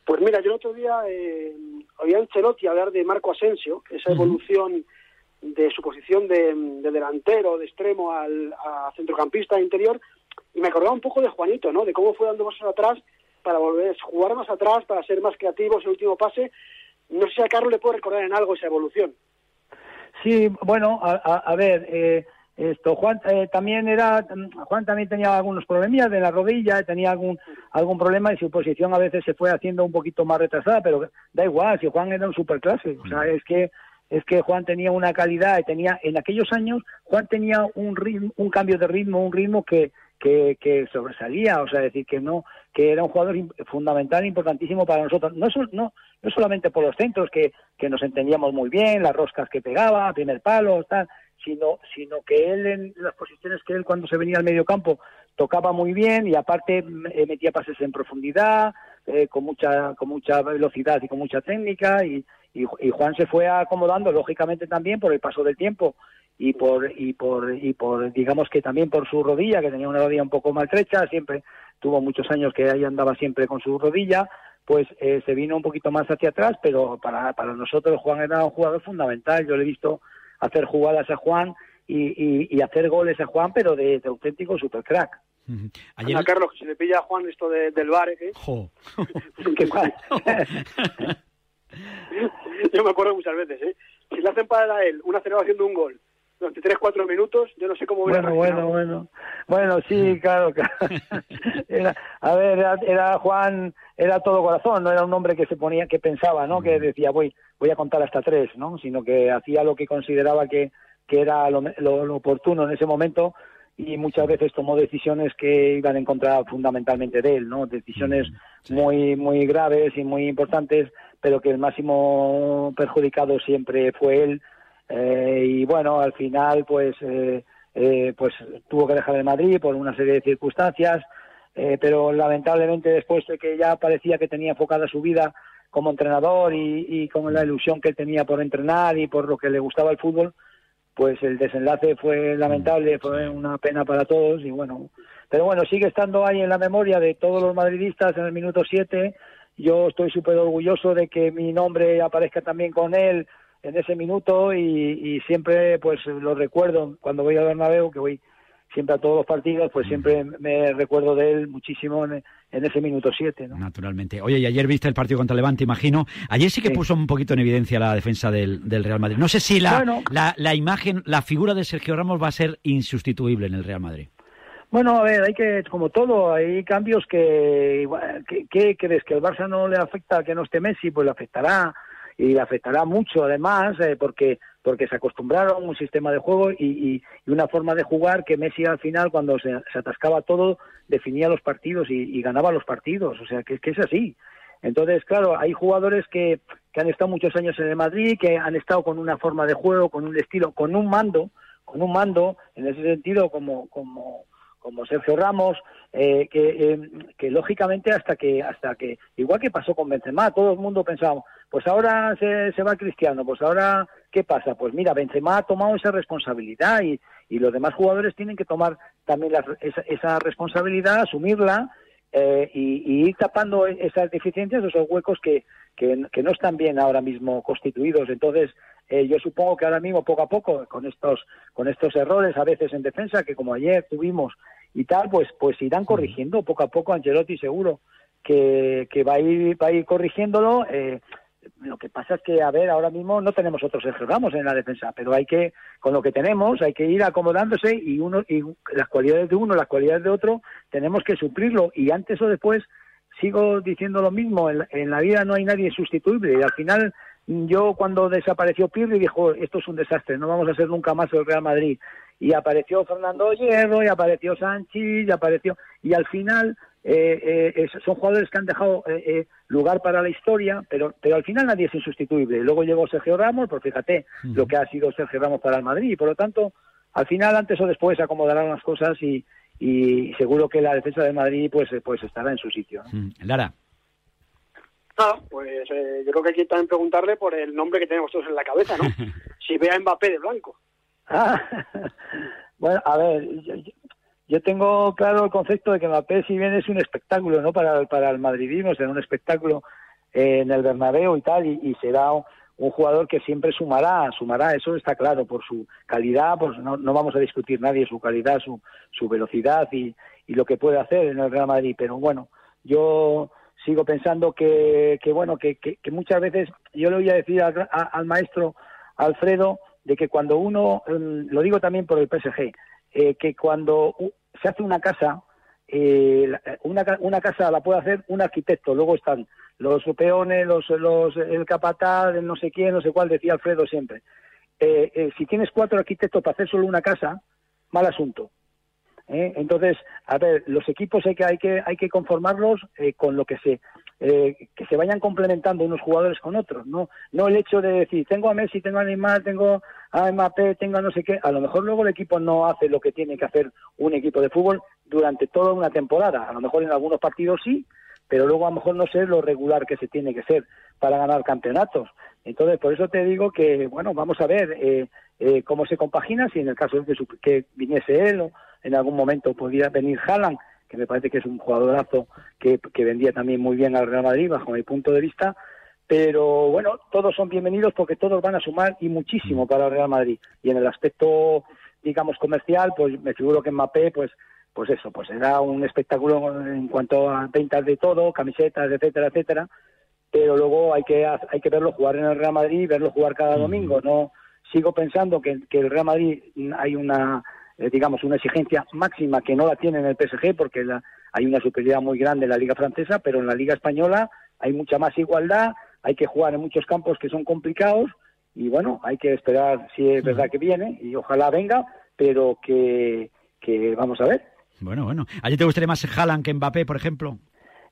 S25: Pues mira, yo el otro día eh, oía a Ancelotti hablar de Marco Asensio, esa evolución de su posición de, de delantero, de extremo al, a centrocampista interior, y me acordaba un poco de Juanito, ¿no? De cómo fue dando pasos atrás para volver a jugar más atrás, para ser más creativo ese último pase. No sé si a Carlos le puede recordar en algo esa evolución.
S26: Sí, bueno, a, a- a ver, eh, esto. Juan eh, también era Juan también tenía algunos problemillas de la rodilla, tenía algún algún problema y su posición a veces se fue haciendo un poquito más retrasada, pero da igual, si Juan era un superclase, o sea, es que es que Juan tenía una calidad tenía en aquellos años Juan tenía un ritmo, un cambio de ritmo, un ritmo que que, que sobresalía, o sea, decir que no que era un jugador fundamental, importantísimo para nosotros, no no no solamente por los centros que que nos entendíamos muy bien, las roscas que pegaba, primer palo, tal, sino sino que él en las posiciones que él cuando se venía al medio campo tocaba muy bien y aparte m- eh, metía pases en profundidad eh, con mucha con mucha velocidad y con mucha técnica y, y Juan se fue acomodando lógicamente también por el paso del tiempo y por y por y por digamos que también por su rodilla que tenía una rodilla un poco maltrecha siempre tuvo muchos años que ahí andaba siempre con su rodilla pues eh, se vino un poquito más hacia atrás pero para para nosotros Juan era un jugador fundamental yo le he visto hacer jugadas a Juan y, y, y hacer goles a Juan pero de, de auténtico supercrack
S25: Anda, Carlos, que se le pilla a Juan esto de- del bar, ¿eh?
S2: Jo.
S26: ¿Qué mal?
S25: yo me acuerdo muchas veces, ¿eh? Si le hacen para él una celebración de un gol durante 3-4 minutos, yo no sé cómo hubiera
S26: Bueno, bueno, bueno. Bueno, sí, claro, claro. Era, a ver, era, era Juan, era todo corazón, no era un hombre que se ponía, que pensaba, ¿no? Que decía, voy, voy a contar hasta tres, ¿no? Sino que hacía lo que consideraba que, que era lo, lo- lo oportuno en ese momento y muchas veces tomó decisiones que iban en contra fundamentalmente de él, ¿no? Decisiones muy, muy graves y muy importantes, pero que el máximo perjudicado siempre fue él. Eh, y bueno, al final, pues, eh, eh, pues tuvo que dejar el Madrid por una serie de circunstancias, eh, pero lamentablemente después de que ya parecía que tenía enfocada su vida como entrenador y, y con la ilusión que él tenía por entrenar y por lo que le gustaba el fútbol, pues el desenlace fue lamentable, fue una pena para todos y bueno, pero bueno, sigue estando ahí en la memoria de todos los madridistas en el minuto 7. Yo estoy súper orgulloso de que mi nombre aparezca también con él en ese minuto y, y siempre pues lo recuerdo cuando voy al Bernabéu, que voy siempre a todos los partidos, pues siempre me recuerdo de él muchísimo en, en ese minuto 7. ¿no?
S2: Naturalmente. Oye, y ayer viste el partido contra Levante, imagino. Ayer sí que puso un poquito en evidencia la defensa del, del Real Madrid. No sé si la,
S26: Bueno.
S2: la, la imagen, la figura de Sergio Ramos va a ser insustituible en el Real Madrid.
S26: Bueno, a ver, hay que, como todo, hay cambios que, igual, ¿qué, qué crees? ¿Que el Barça no le afecta que no esté Messi? Pues le afectará, y le afectará mucho además, eh, porque porque se acostumbraron a un sistema de juego y, y- una forma de jugar que Messi al final, cuando se, se atascaba todo, definía los partidos y, y ganaba los partidos, o sea, que, que es así. Entonces, claro, hay jugadores que, que han estado muchos años en el Madrid, que han estado con una forma de juego, con un estilo, con un mando, con un mando, en ese sentido, como, como, como Sergio Ramos, eh, que, eh, que lógicamente hasta que, hasta que, igual que pasó con Benzema, todo el mundo pensaba, pues ahora se, va Cristiano, pues ahora, ¿qué pasa? Pues mira, Benzema ha tomado esa responsabilidad y, y los demás jugadores tienen que tomar también la- esa, esa responsabilidad, asumirla eh, y, ir tapando esas deficiencias, esos huecos que, que, que no están bien ahora mismo constituidos. Entonces, eh, yo supongo que ahora mismo, poco a poco, con estos, con estos errores a veces en defensa, que como ayer tuvimos y tal, pues, pues irán corrigiendo poco a poco. Ancelotti seguro que, que va, a ir, va a ir corrigiéndolo. Eh, lo que pasa es que, a ver, ahora mismo no tenemos otros Sergio Ramos en la defensa, pero hay que, con lo que tenemos, hay que ir acomodándose y uno y las cualidades de uno, las cualidades de otro, tenemos que suplirlo y antes o después sigo diciendo lo mismo, en la, en la vida no hay nadie sustituible y al final yo cuando desapareció Pirri dijo esto es un desastre, no vamos a ser nunca más el Real Madrid y apareció Fernando Hierro, y apareció Sánchez, y apareció, y al final eh, eh, son jugadores que han dejado eh, eh, lugar para la historia, pero, pero al final nadie es insustituible. Luego llegó Sergio Ramos, pues fíjate lo que ha sido Sergio Ramos para el Madrid, y por lo tanto, al final, antes o después, se acomodarán las cosas y, y seguro que la defensa de Madrid pues, eh, pues estará en su sitio. ¿no?
S2: Mm, Lara.
S25: Ah, pues eh, yo creo que hay que también preguntarle por el nombre que tenemos todos en la cabeza, ¿no? si ve a Mbappé de blanco.
S26: Ah, bueno, a ver, yo, yo- tengo claro el concepto de que Mbappé si bien es un espectáculo, ¿no? Para, para el madridismo, será un espectáculo eh, en el Bernabéu y tal, y, será un, jugador que siempre sumará, sumará, eso está claro, por su calidad, pues no, no vamos a discutir nadie su calidad, su, su velocidad y, y lo que puede hacer en el Real Madrid, pero bueno, yo sigo pensando que, que bueno, que, que, que muchas veces, yo le voy a decir al maestro Alfredo, de que cuando uno, lo digo también por el PSG, eh, que cuando se hace una casa, eh, una, una casa la puede hacer un arquitecto, luego están los peones, los, los, el capataz, el no sé quién, no sé cuál, decía Alfredo siempre. Eh, eh, si tienes cuatro arquitectos para hacer solo una casa, mal asunto. ¿eh? Entonces, a ver, los equipos hay que hay que hay que conformarlos eh, con lo que se eh, que se vayan complementando unos jugadores con otros, no no el hecho de decir tengo a Messi, tengo a Neymar, tengo a Mbappé, tengo a no sé qué, a lo mejor luego el equipo no hace lo que tiene que hacer un equipo de fútbol durante toda una temporada, a lo mejor en algunos partidos sí, pero luego a lo mejor no sé lo regular que se tiene que ser para ganar campeonatos. Entonces, por eso te digo que, bueno, vamos a ver eh, eh, cómo se compagina, si en el caso de que, que viniese él o en algún momento pudiera venir Haaland, que me parece que es un jugadorazo que, que vendía también muy bien al Real Madrid, bajo mi punto de vista, pero bueno, todos son bienvenidos porque todos van a sumar y muchísimo para el Real Madrid. Y en el aspecto, digamos, comercial, pues me figuro que Mbappé, pues pues eso, pues será un espectáculo en cuanto a ventas de todo, camisetas, etcétera, etcétera, pero luego hay que hay que verlo jugar en el Real Madrid, verlo jugar cada domingo, no sigo pensando que, que el Real Madrid mm, hay una eh, digamos una exigencia máxima que no la tiene en el PSG porque la- hay una superioridad muy grande en la liga francesa, pero en la liga española hay mucha más igualdad, hay que jugar en muchos campos que son complicados y bueno, hay que esperar si es verdad que viene y ojalá venga, pero que, que vamos a ver.
S2: Bueno, bueno. ¿A ti te gustaría más Haaland que Mbappé, por ejemplo?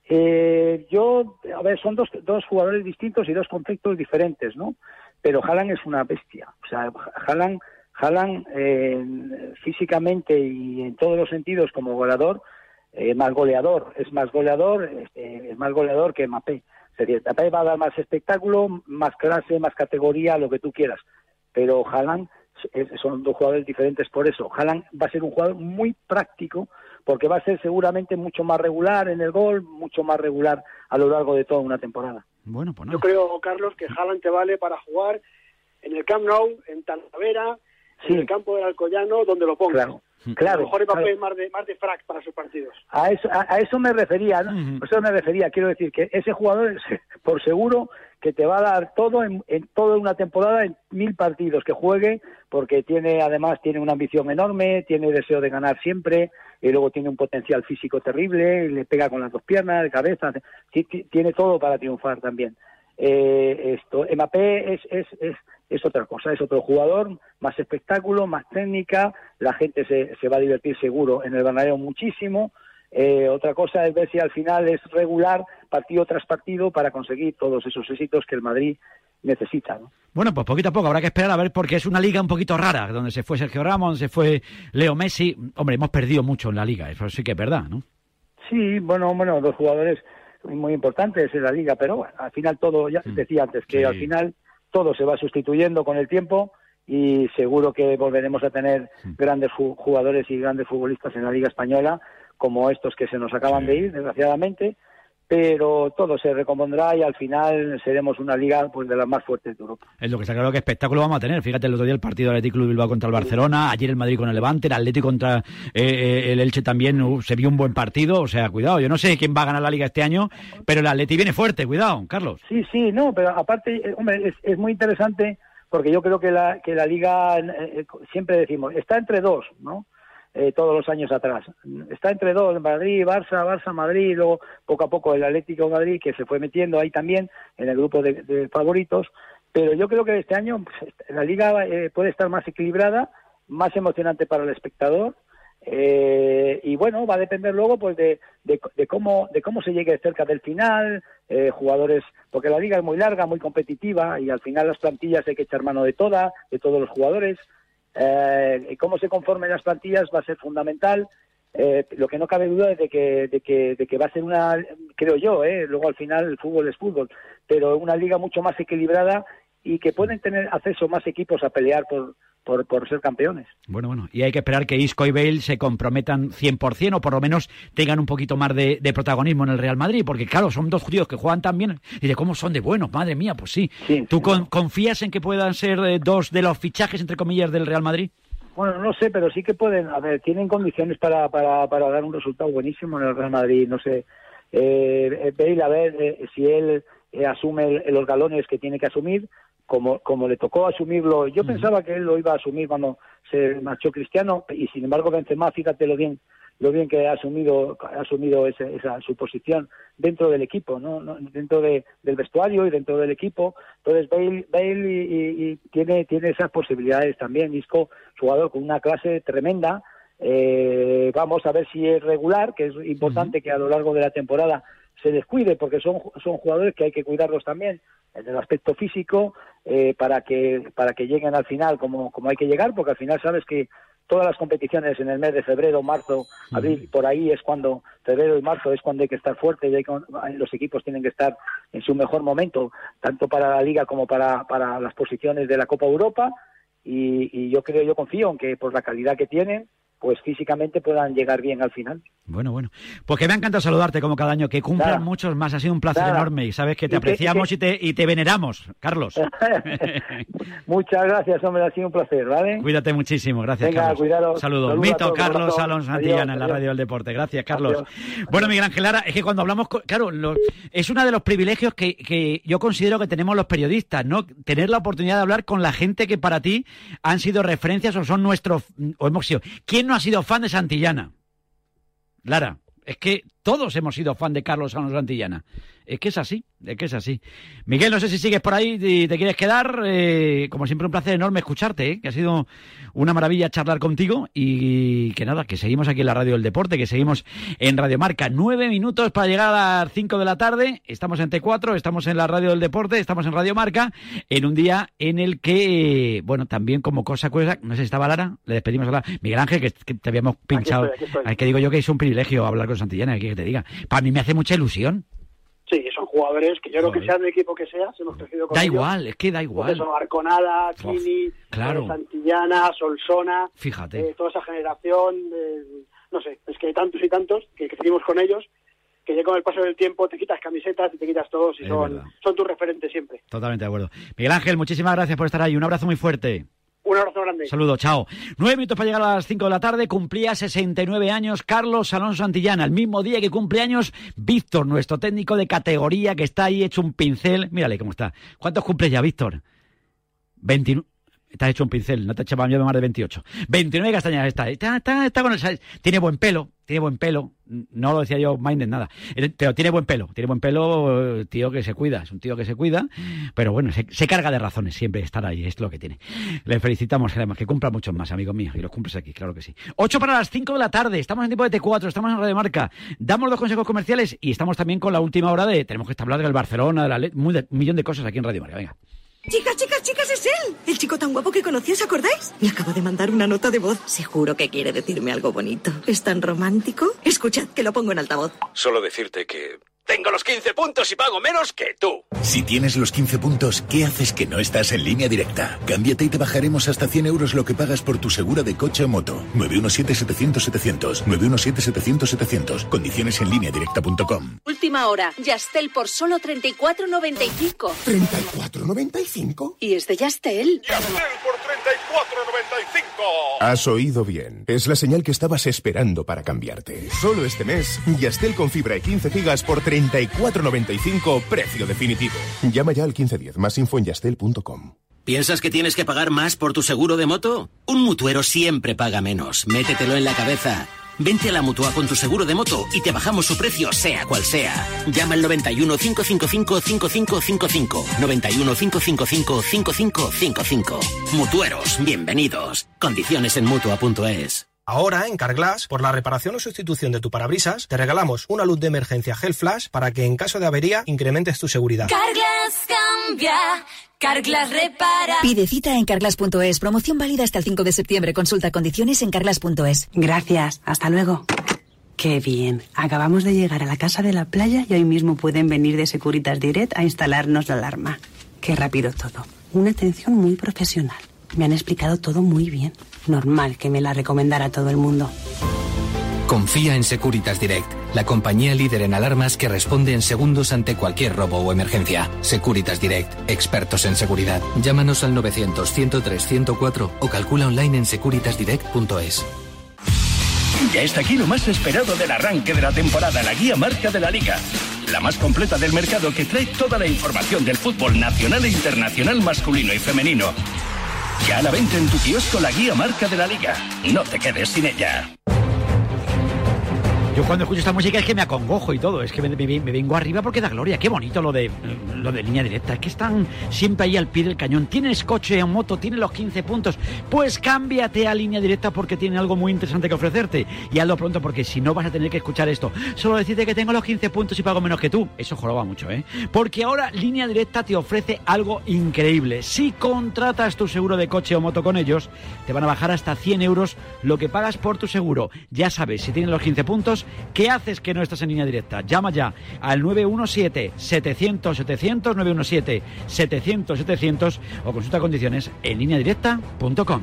S26: Eh, yo, a ver, son dos, dos jugadores distintos y dos conceptos diferentes, ¿no? Pero Haaland es una bestia. O sea, Haaland, Haaland eh, físicamente y en todos los sentidos como goleador, eh, más goleador, es más goleador, eh, es más goleador que Mbappé. Es decir, Mbappé va a dar más espectáculo, más clase, más categoría, lo que tú quieras. Pero Haaland es- son dos jugadores diferentes por eso. Haaland va a ser un jugador muy práctico porque va a ser seguramente mucho más regular en el gol, mucho más regular a lo largo de toda una temporada.
S2: Bueno, pues
S25: Yo creo, Carlos, que Haaland te vale para jugar en el Camp Nou, en Talavera, en el campo del Alcoyano, donde lo pongas.
S26: Claro,
S25: A
S26: claro.
S25: lo mejor Mbappé
S26: claro.
S25: es más de, más de frac para sus partidos.
S26: A eso, a, a eso me refería, ¿no? A eso me refería. Quiero decir que ese jugador es por seguro que te va a dar todo en, en toda una temporada, en mil partidos que juegue, porque tiene además tiene una ambición enorme, tiene deseo de ganar siempre, y luego tiene un potencial físico terrible, y le pega con las dos piernas, de cabeza, ti- ti- tiene todo para triunfar también. Eh, esto, Mbappé es, es, es, es otra cosa, es otro jugador, más espectáculo, más técnica, la gente se, se va a divertir seguro en el Bernabéu muchísimo. Eh, otra cosa es ver si al final es regular partido tras partido para conseguir todos esos éxitos que el Madrid necesita. ¿no?
S2: Bueno, pues poquito a poco habrá que esperar a ver porque es una liga un poquito rara, donde se fue Sergio Ramos, se fue Leo Messi. Hombre, hemos perdido mucho en la liga, eso sí que es verdad, ¿no?
S26: Sí, bueno, bueno, dos jugadores muy importantes en la liga, pero bueno, al final todo, ya decía antes, que
S2: Sí.
S26: al final todo se va sustituyendo con el tiempo y seguro que volveremos a tener grandes ju- jugadores y grandes futbolistas en la liga española, como estos que se nos acaban de ir, desgraciadamente, pero todo se recompondrá y al final seremos una liga pues de las más fuertes de Europa.
S2: Es lo que está claro que espectáculo vamos a tener. Fíjate el otro día el partido del Atlético Club Bilbao contra el Barcelona, ayer el Madrid con el Levante, el Atlético contra eh, eh, el Elche también uh, se vio un buen partido. O sea, cuidado, yo no sé quién va a ganar la liga este año, pero el Atleti viene fuerte, cuidado, Carlos.
S26: Sí, sí, no, pero aparte, eh, hombre, es, es muy interesante porque yo creo que la, que la liga, eh, siempre decimos, está entre dos, ¿no? Eh, todos los años atrás. Está entre dos, Madrid, Barça, Barça, Madrid, luego poco a poco el Atlético de Madrid que se fue metiendo ahí también en el grupo de, de favoritos. Pero yo creo que este año pues, la liga eh, puede estar más equilibrada más emocionante para el espectador. Eh, y bueno, va a depender luego pues de, de, de cómo de cómo se llegue cerca del final, eh, jugadores, porque la liga es muy larga, muy competitiva y al final las plantillas hay que echar mano de todas, de todos los jugadores. Eh, cómo se conformen las plantillas va a ser fundamental. Eh, lo que no cabe duda es de que, de que, de que va a ser una, creo yo, eh, luego al final el fútbol es fútbol, pero una liga mucho más equilibrada y que pueden tener acceso más equipos a pelear por, por, por ser campeones.
S2: Bueno, bueno, y hay que esperar que Isco y Bale se comprometan 100% o por lo menos tengan un poquito más de, de protagonismo en el Real Madrid, porque claro, son dos tíos que juegan tan bien y de cómo son de buenos, madre mía, pues sí. ¿Tú con- confías en que puedan ser eh, dos de los fichajes, entre comillas, del Real Madrid?
S26: Bueno, no sé, pero sí que pueden, a ver, tienen condiciones para, para, para dar un resultado buenísimo en el Real Madrid, no sé. Eh, Bale, a ver eh, si él eh, asume el- los galones que tiene que asumir, como, como le tocó asumirlo. Yo pensaba que él lo iba a asumir cuando se marchó Cristiano, y sin embargo Benzema, fíjate lo bien lo bien que ha asumido ha asumido ese- esa su posición dentro del equipo no, No, dentro de, del vestuario y dentro del equipo. Entonces Bale, Bale y, y- y tiene tiene esas posibilidades también. Isco jugador con una clase tremenda. Eh, vamos a ver si es regular que es importante que a lo largo de la temporada se descuide porque son son jugadores que hay que cuidarlos también en el aspecto físico eh, para que para que lleguen al final como como hay que llegar porque al final sabes que todas las competiciones en el mes de febrero, marzo, abril, por ahí es cuando, febrero y marzo es cuando hay que estar fuerte y hay con- los equipos tienen que estar en su mejor momento, tanto para la liga como para, para las posiciones de la Copa Europa y, y yo creo, yo confío en que por la calidad que tienen, pues físicamente puedan llegar bien al final.
S2: Bueno, bueno. Pues que me ha encantado saludarte como cada año, que cumplan
S26: Nada.
S2: muchos más. Ha sido un placer
S26: Nada.
S2: enorme y sabes que te
S26: Y que-
S2: apreciamos
S26: y
S2: y te, y te veneramos, Carlos.
S26: Muchas gracias, hombre, ha sido un placer, ¿vale?
S2: Cuídate muchísimo, gracias,
S26: Venga,
S2: Carlos.
S26: cuidaros.
S2: Saludos. Mito
S26: todos,
S2: Carlos. Alonso Santillana en la radio del deporte. Gracias, Carlos.
S26: Adiós.
S2: Bueno, Miguel Ángel Lara, es que cuando hablamos, con- claro, lo- es uno de los privilegios que, que yo considero que tenemos los periodistas, ¿no? Tener la oportunidad de hablar con la gente que para ti han sido referencias o son nuestros, o hemos sido. ¿Quién no ha sido fan de Santillana? Lara, es que todos hemos sido fan de Carlos Alonso Santillana. Es que es así, es que es así. Miguel, no sé si sigues por ahí y te quieres quedar. eh, como siempre, un placer enorme escucharte, ¿eh? que ha sido una maravilla charlar contigo. Y que nada, que seguimos aquí en la radio del deporte, que seguimos en Radio Marca. Nueve minutos para llegar a las cinco de la tarde. Estamos en T4, estamos en la radio del deporte, estamos en Radio Marca, en un día en el que, bueno, también como cosa curiosa, no sé si estaba Lara, le despedimos a Lara. Miguel Ángel, que, que te habíamos pinchado.
S25: estoy, aquí estoy.
S2: Ay, que digo yo que es un privilegio hablar con Santillana, que te diga. Para mí me hace mucha ilusión.
S25: Sí, son jugadores que yo creo que sea del equipo que sea, hemos crecido con
S2: Da
S25: ellos.
S2: igual, es que da igual.
S25: Arconada, Kini,
S2: claro.
S25: eh, Santillana, Solsona,
S2: Fíjate.
S25: eh, toda esa generación, eh, no sé, es que hay tantos y tantos que crecimos con ellos, que ya con el paso del tiempo te quitas camisetas y te quitas todos y
S2: Es
S25: son,
S2: verdad.
S25: son tus referentes siempre.
S2: Totalmente de acuerdo. Miguel Ángel, muchísimas gracias por estar ahí. Un abrazo muy fuerte.
S25: Un abrazo grande.
S2: Saludo, chao. Nueve minutos para llegar a las cinco de la tarde. Cumplía 69 años Carlos Alonso Santillana. El mismo día que cumple años Víctor, nuestro técnico de categoría que está ahí hecho un pincel. Mírale cómo está. ¿Cuántos cumple ya, Víctor? 29. Estás hecho un pincel, no te yo de más de 28. 29 castañas está. Está, está, está con. Tiene buen pelo, tiene buen pelo. No lo decía yo minded nada. Eh, Pero tiene buen pelo, tiene buen pelo, eh, tío que se cuida. Es un tío que se cuida. Pero bueno, se, carga de razones siempre estar ahí, es lo que tiene. Le felicitamos, además, que cumpla muchos más, amigo mío. Y los cumples aquí, claro que sí. 8 para las 5 de la tarde. Estamos en tiempo de T4, estamos en Radio Marca. Damos dos consejos comerciales y estamos también con la última hora de. Tenemos que hablar del Barcelona, de la Le- muy de- un millón de cosas aquí en Radio Marca. Venga.
S27: Chicas, chicas, chicas, es él. El chico tan guapo que conocí, ¿os acordáis? Me acaba de mandar una nota de voz. Seguro que quiere decirme algo bonito. ¿Es tan romántico? Escuchad, que lo pongo en altavoz.
S1: Solo decirte que tengo los 15 puntos y pago menos que tú.
S28: Si tienes los 15 puntos, ¿qué haces que no estás en línea directa? Cámbiate y te bajaremos hasta 100 euros lo que pagas por tu segura de coche o moto. 917-700-700. 917-700-700. Condiciones en línea directa.com.
S29: Última hora. Yastel por solo 34.95.
S28: ¿34.95?
S29: Y es de Yastel.
S30: Has oído bien. Es la señal que estabas esperando para cambiarte. Solo este mes, Yastel con fibra y 15 gigas por 34.95, precio definitivo. Llama ya al 1510, más info en yastel.com.
S31: ¿Piensas que tienes que pagar más por tu seguro de moto? Un mutuero siempre paga menos. Métetelo en la cabeza. Vente a la Mutua con tu seguro de moto y te bajamos su precio sea cual sea. Llama al 91 555 5555. 91 555 5555. Mutueros, bienvenidos. Condiciones en Mutua.es.
S32: Ahora, en Carglass, por la reparación o sustitución de tu parabrisas, te regalamos una luz de emergencia Gel Flash para que en caso de avería incrementes tu seguridad.
S33: Carglass cambia, Carglass repara.
S34: Pide cita en carglass.es. Promoción válida hasta el 5 de septiembre. Consulta condiciones en carglass.es.
S35: Gracias, hasta luego. Qué bien. Acabamos de llegar a la casa de la playa y hoy mismo pueden venir de Securitas Direct a instalarnos la alarma. Qué rápido todo. Una atención muy profesional. Me han explicado todo muy bien. Normal que me la recomendara todo el mundo.
S36: Confía en Securitas Direct, la compañía líder en alarmas que responde en segundos ante cualquier robo o emergencia. Securitas Direct, expertos en seguridad. Llámanos al 900-103-104 o calcula online en securitasdirect.es.
S37: Ya está aquí lo más esperado del arranque de la temporada, la guía marca de la liga. La más completa del mercado que trae toda la información del fútbol nacional e internacional masculino y femenino. Ya a la venta en tu kiosco la guía marca de la liga. No te quedes sin ella.
S2: Yo cuando escucho esta música es que me acongojo y todo, es que me, vengo arriba porque da gloria. Qué bonito lo de lo de línea directa, es que están siempre ahí al pie del cañón. Tienes coche o moto, tienes los 15 puntos, pues cámbiate a línea directa porque tiene algo muy interesante que ofrecerte. Y hazlo pronto porque si no vas a tener que escuchar esto. Solo decirte que tengo los 15 puntos y pago menos que tú. Eso joroba mucho, ¿eh? Porque ahora línea directa te ofrece algo increíble. Si contratas tu seguro de coche o moto con ellos, te van a bajar hasta 100 euros lo que pagas por tu seguro. Ya sabes, si tienes los 15 puntos, ¿qué haces que no estás en línea directa? Llama ya al 917-700-700, 917-700-700 o consulta condiciones en lineadirecta.com.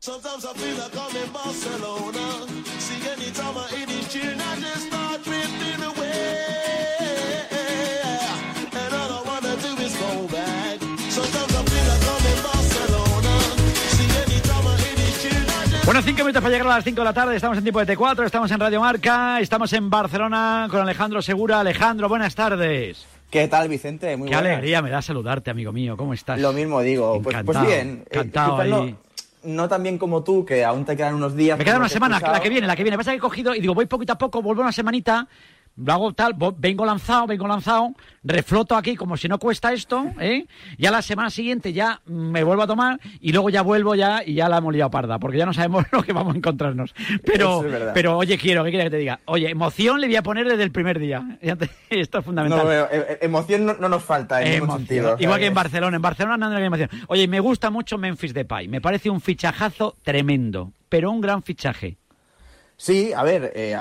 S19: Sometimes I feel like I'm in Barcelona. See, I hear
S2: Bueno, cinco minutos para llegar a las 5 de la tarde. Estamos en tiempo de T4, estamos en Radio Marca, estamos en Barcelona con Alejandro Segura. Alejandro, buenas tardes.
S38: ¿Qué tal, Vicente? Muy
S2: Qué
S38: buenas.
S2: alegría me da saludarte, amigo mío. ¿Cómo estás?
S38: Lo mismo digo. Pues, pues
S2: Encantado,
S38: bien. eh,
S2: encantado
S38: no-
S2: ahí.
S38: No, tan bien como tú, que aún te quedan unos días.
S2: Me queda una semana, la que viene, la que viene. Pasa que he cogido y digo, voy poquito a poco, vuelvo una semanita, lo hago tal, vengo lanzado, vengo lanzado, refloto aquí como si no cuesta esto, ¿eh? Ya la semana siguiente ya me vuelvo a tomar y luego ya vuelvo ya y ya la hemos liado parda, porque ya no sabemos lo que vamos a encontrarnos. Pero,
S38: es
S2: pero oye, quiero, ¿qué quieres que te diga? Oye, emoción le voy a poner desde el primer día. Esto es fundamental.
S38: No, eh, eh, emoción no, no nos falta en ningún sentido.
S2: Igual que en
S38: ¿sabes?
S2: Barcelona. En Barcelona no hay emoción. Oye, me gusta mucho Memphis Depay. Me parece un fichajazo tremendo, pero un gran fichaje.
S38: Sí, a ver, eh,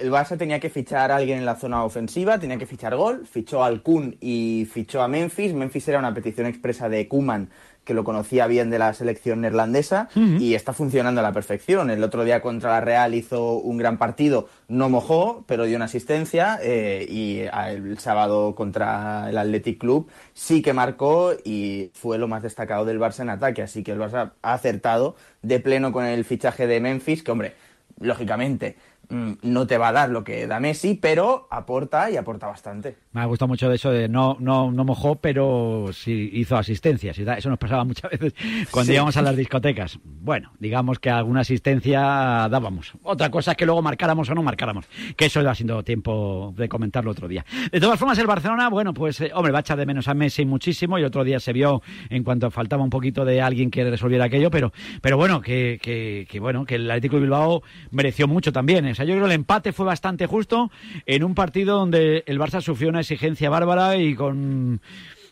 S38: el Barça tenía que fichar a alguien en la zona ofensiva, tenía que fichar gol, fichó al Kun y fichó a Memphis. Memphis era una petición expresa de Kuman, que lo conocía bien de la selección neerlandesa, y está funcionando a la perfección. El otro día contra la Real hizo un gran partido, no mojó, pero dio una asistencia, eh, y el sábado contra el Athletic Club sí que marcó y fue lo más destacado del Barça en ataque. Así que el Barça ha acertado de pleno con el fichaje de Memphis, que hombre, lógicamente no te va a dar lo que da Messi, pero aporta y aporta bastante.
S2: Me ha gustado mucho de eso de no, no, no mojó, pero sí hizo asistencias. Eso nos pasaba muchas veces cuando
S38: Sí.
S2: íbamos a las discotecas. Bueno, digamos que alguna asistencia dábamos. Otra cosa es que luego marcáramos o no marcáramos. Que eso va siendo tiempo de comentarlo otro día. De todas formas, el Barcelona, bueno, pues, eh, hombre, va a echar de menos a Messi muchísimo. Y otro día se vio en cuanto faltaba un poquito de alguien que resolviera aquello. Pero, pero bueno, que, que, que bueno, que el Atlético de Bilbao mereció mucho también. Yo creo que el empate fue bastante justo en un partido donde el Barça sufrió una exigencia bárbara y con.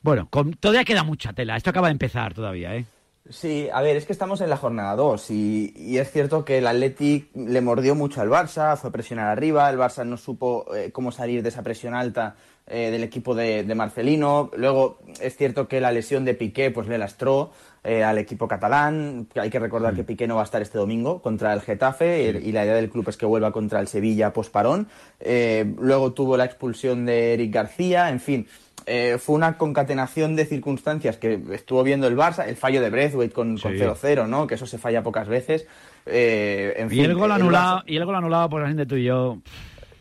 S2: Bueno, con, todavía queda mucha tela. Esto acaba de empezar todavía, ¿eh?
S38: Sí, a ver, es que estamos en la jornada 2 y, es cierto que el Athletic le mordió mucho al Barça, fue presionar arriba, el Barça no supo eh, cómo salir de esa presión alta eh, del equipo de, de Marcelino. Luego es cierto que la lesión de Piqué pues le lastró eh, al equipo catalán. Hay que recordar que Piqué no va a estar este domingo contra el Getafe y, y la idea del club es que vuelva contra el Sevilla posparón. Eh, luego tuvo la expulsión de Eric García, en fin. eh, fue una concatenación de circunstancias que estuvo viendo el Barça, el fallo de Breathwaite con, con
S2: Sí.
S38: 0-0, ¿no? Que eso se falla pocas veces. Eh, en
S2: y
S38: fin,
S2: el gol
S38: el
S2: anulado,
S38: Barça-
S2: y el gol anulado por la gente tú y yo.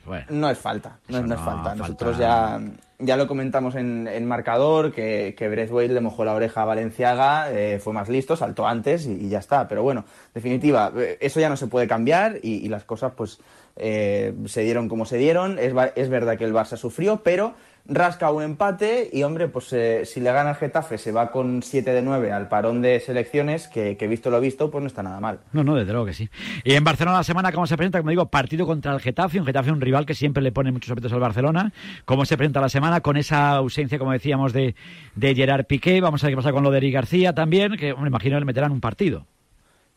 S2: Bueno.
S38: no es falta, no, es falta.
S2: falta-
S38: Nosotros ya ya lo comentamos en, en marcador, que, que Braithwaite le mojó la oreja a Valenciaga, eh, fue más listo, saltó antes y, y ya está. Pero bueno, definitiva, eh, eso ya no se puede cambiar y, y las cosas pues eh, se dieron como se dieron. Es, es verdad que el Barça sufrió, pero rasca un empate y hombre, pues eh, si le gana el Getafe se va con 7 de 9 al parón de selecciones, que, que visto lo visto, pues no está nada mal.
S2: No, no, desde luego que sí. Y en Barcelona la semana, ¿cómo se presenta? Como digo, partido contra el Getafe, un Getafe, un rival que siempre le pone muchos apetos al Barcelona. ¿Cómo se presenta la semana? Con esa ausencia, como decíamos, de, de Gerard Piqué. Vamos a ver qué pasa con lo de Eric García también, que, me imagino, le meterán un partido.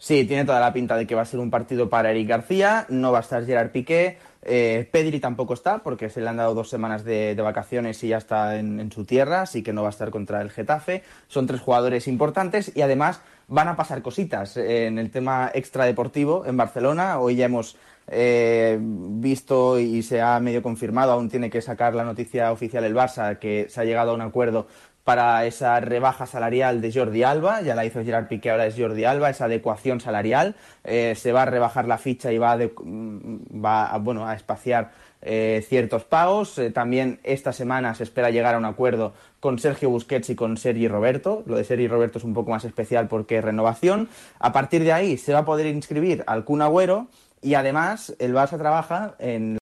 S38: Sí, tiene toda la pinta de que va a ser un partido para Eric García, no va a estar Gerard Piqué, eh, Pedri tampoco está porque se le han dado dos semanas de, vacaciones y ya está en, su tierra, así que no va a estar contra el Getafe. Son tres jugadores importantes y además van a pasar cositas en el tema extradeportivo en Barcelona. Hoy ya hemos eh, visto y se ha medio confirmado, aún tiene que sacar la noticia oficial el Barça, que se ha llegado a un acuerdo para esa rebaja salarial de Jordi Alba, ya la hizo Gerard Piqué, ahora es Jordi Alba, esa adecuación salarial, eh, se va a rebajar la ficha y va a, mm, va a, bueno, a espaciar eh, ciertos pagos. Eh, también esta semana se espera llegar a un acuerdo con Sergio Busquets y con Sergi Roberto. Lo de Sergi Roberto es un poco más especial porque es renovación. A partir de ahí se va a poder inscribir al Kun Agüero y además el Barça trabaja en